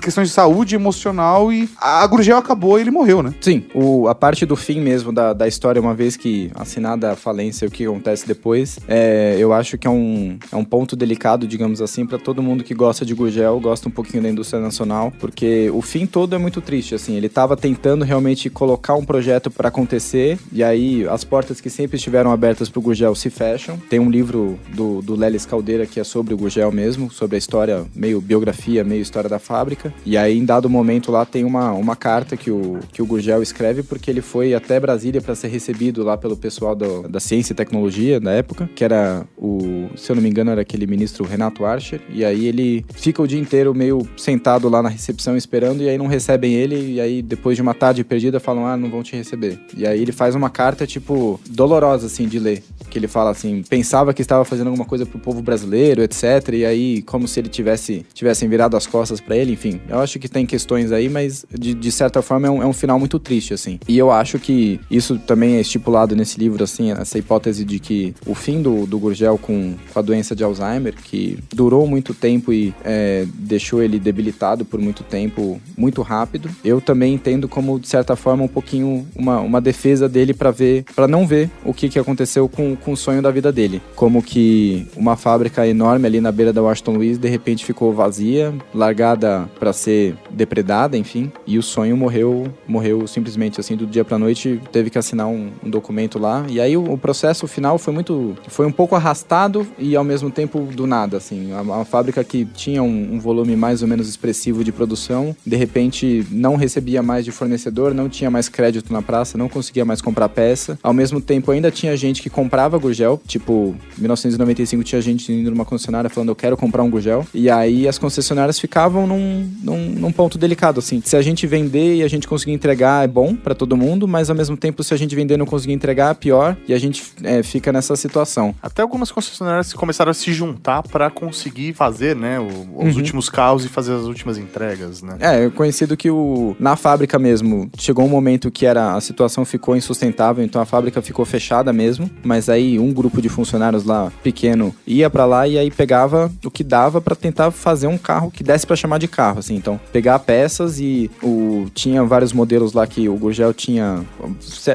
questões de saúde emocional. E a Gurgel acabou e ele morreu, né? Sim, o- a parte do fim mesmo da, da história, uma vez que assinada a falência, o que acontece depois, é, eu acho que é um, é um ponto delicado, digamos assim, para todo mundo que gosta de Gurgel, gosta um pouquinho da indústria nacional, porque o fim todo é muito triste, assim, ele tava tentando realmente colocar um projeto para acontecer, e aí as portas que sempre estiveram abertas pro Gurgel se fecham. Tem um livro do, do Lelis Caldeira que é sobre o Gurgel mesmo, sobre a história, meio biografia, meio história da fábrica, e aí em dado momento lá tem uma, uma carta que o, que o Gurgel escreve porque ele foi até Brasília para ser recebido lá pelo pessoal do- da ciência e tecnologia da época, que era o, se eu não me engano, era aquele ministro Renato Archer, e aí ele fica o dia inteiro meio sentado lá na recepção esperando, e aí não recebem ele, e aí depois de uma tarde perdida falam, ah, não vão te receber. E aí ele faz uma carta, tipo, dolorosa, assim, de ler, que ele fala assim, pensava que estava fazendo alguma coisa pro povo brasileiro, etc, e aí como se ele tivesse, tivessem virado as costas para ele, enfim. Eu acho que tem questões aí, mas de, de certa forma é um, é um, final muito triste, assim. E eu acho que isso também é estipulado nesse livro, assim, essa hipótese de que o fim do, do Gurgel com, com a doença de Alzheimer, que durou muito tempo e é, deixou ele debilitado por muito tempo, muito rápido, eu também entendo como, de certa forma, um pouquinho uma, uma defesa dele para ver, para não ver o que, que aconteceu com, com o sonho da vida dele. Como que uma fábrica enorme ali na beira da Washington Luiz de repente ficou vazia, largada para ser depredada, enfim, e o sonho morreu, morreu simplesmente assim do dia para noite, teve que assinar um, um, documento lá. E aí o, o, processo final foi muito, foi um pouco arrastado e ao mesmo tempo do nada, assim. A, a fábrica que tinha um, um volume mais ou menos expressivo de produção, de repente não recebia mais de fornecedor, não tinha mais crédito na praça, não conseguia mais comprar peça. Ao mesmo tempo ainda tinha gente que comprava gurgel, tipo, em 1995 tinha gente indo numa concessionária falando eu quero comprar um gurgel. E aí as concessionárias ficavam num, num, num ponto delicado, assim. Se a gente vender e a gente conseguir entregar é bom para todo mundo, mas ao mesmo tempo se a gente vender e não conseguir entregar é pior e a gente é, fica nessa situação. Até algumas concessionárias começaram a se juntar para conseguir fazer, né, o, os uhum. últimos carros e fazer as últimas entregas, né? É, conhecido que o na fábrica mesmo chegou um momento que era a situação ficou insustentável, então a fábrica ficou fechada mesmo, mas aí um grupo de funcionários lá pequeno ia para lá e aí pegava o que dava para tentar fazer um carro que desse para chamar de carro, assim. Então, pegar peças e o tinha vários modelos lá que o Gurgel tinha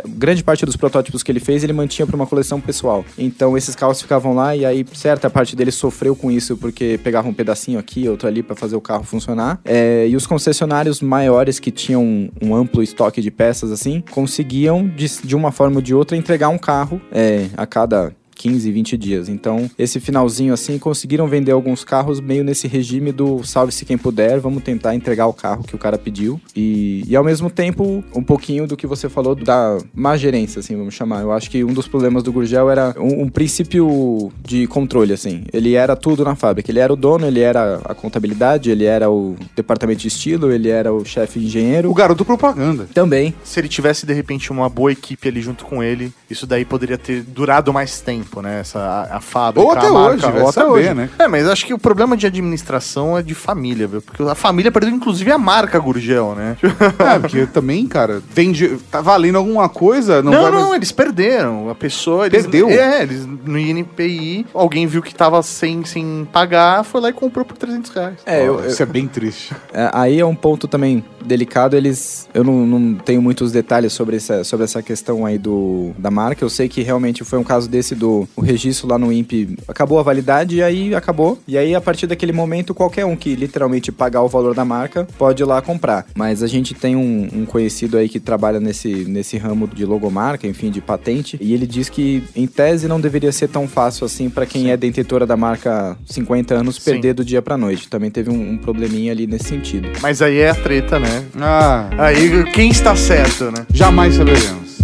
grande parte dos protótipos que ele fez, ele mantinha para uma coleção pessoal. Então, esses carros ficavam lá e aí certa parte dele sofreu com isso porque pegava um pedacinho aqui, outro ali para fazer o carro funcionar. É, e os concessionários maiores que tinham um, um, amplo estoque de peças assim, conseguiam de, de uma forma ou de outra entregar um carro é, a cada 15, 20 dias. Então, esse finalzinho assim, conseguiram vender alguns carros meio nesse regime do salve-se quem puder, vamos tentar entregar o carro que o cara pediu. E, e ao mesmo tempo, um pouquinho do que você falou da má gerência, assim, vamos chamar. Eu acho que um dos problemas do Gurgel era um, um princípio de controle, assim. Ele era tudo na fábrica. Ele era o dono, ele era a contabilidade, ele era o departamento de estilo, ele era o chefe engenheiro. O garoto propaganda. Também. Se ele tivesse, de repente, uma boa equipe ali junto com ele, isso daí poderia ter durado mais tempo tempo, né? Essa, a, a fábrica, ou até a marca, hoje, ou até saber, hoje. né? É, mas acho que o problema de administração é de família, viu? Porque a família perdeu inclusive a marca Gurgel, né? é, porque também, cara, vende, tá valendo alguma coisa, não Não, não, mais... eles perderam. A pessoa... Eles, Perdeu? É, eles no INPI, alguém viu que tava sem, sem pagar, foi lá e comprou por 300 reais. É, eu, isso é bem triste. É, aí é um ponto também delicado, eles... Eu não, não tenho muitos detalhes sobre essa, sobre essa questão aí do, da marca, eu sei que realmente foi um caso desse do o registro lá no INPE acabou a validade e aí acabou. E aí, a partir daquele momento, qualquer um que literalmente pagar o valor da marca pode ir lá comprar. Mas a gente tem um, um conhecido aí que trabalha nesse, nesse ramo de logomarca, enfim, de patente, e ele diz que, em tese, não deveria ser tão fácil assim para quem Sim. é detentora da marca 50 anos perder Sim. do dia para noite. Também teve um, um, probleminha ali nesse sentido. Mas aí é a treta, né? Ah. Aí quem está certo, né? Jamais saberemos.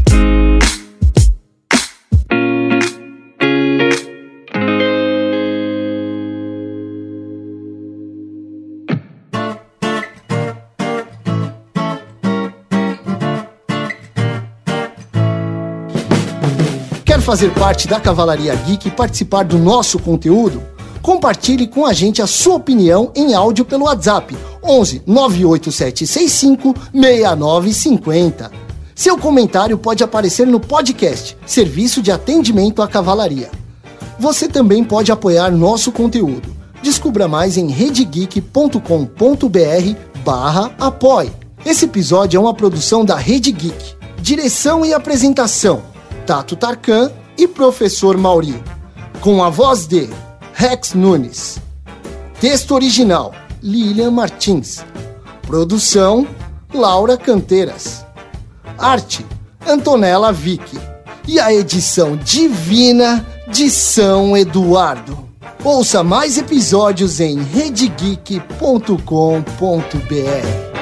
Fazer parte da Cavalaria Geek e participar do nosso conteúdo? Compartilhe com a gente a sua opinião em áudio pelo WhatsApp 11 98765 6950. Seu comentário pode aparecer no podcast Serviço de Atendimento à Cavalaria. Você também pode apoiar nosso conteúdo. Descubra mais em redegeek.com.br barra apoie. Esse episódio é uma produção da Rede Geek. Direção e apresentação Tato Tarkan e Professor Mauri, com a voz de Rex Nunes. Texto original: Lilian Martins. Produção: Laura Canteiras. Arte: Antonella Vick. E a edição divina de São Eduardo. Ouça mais episódios em redegeek.com.br.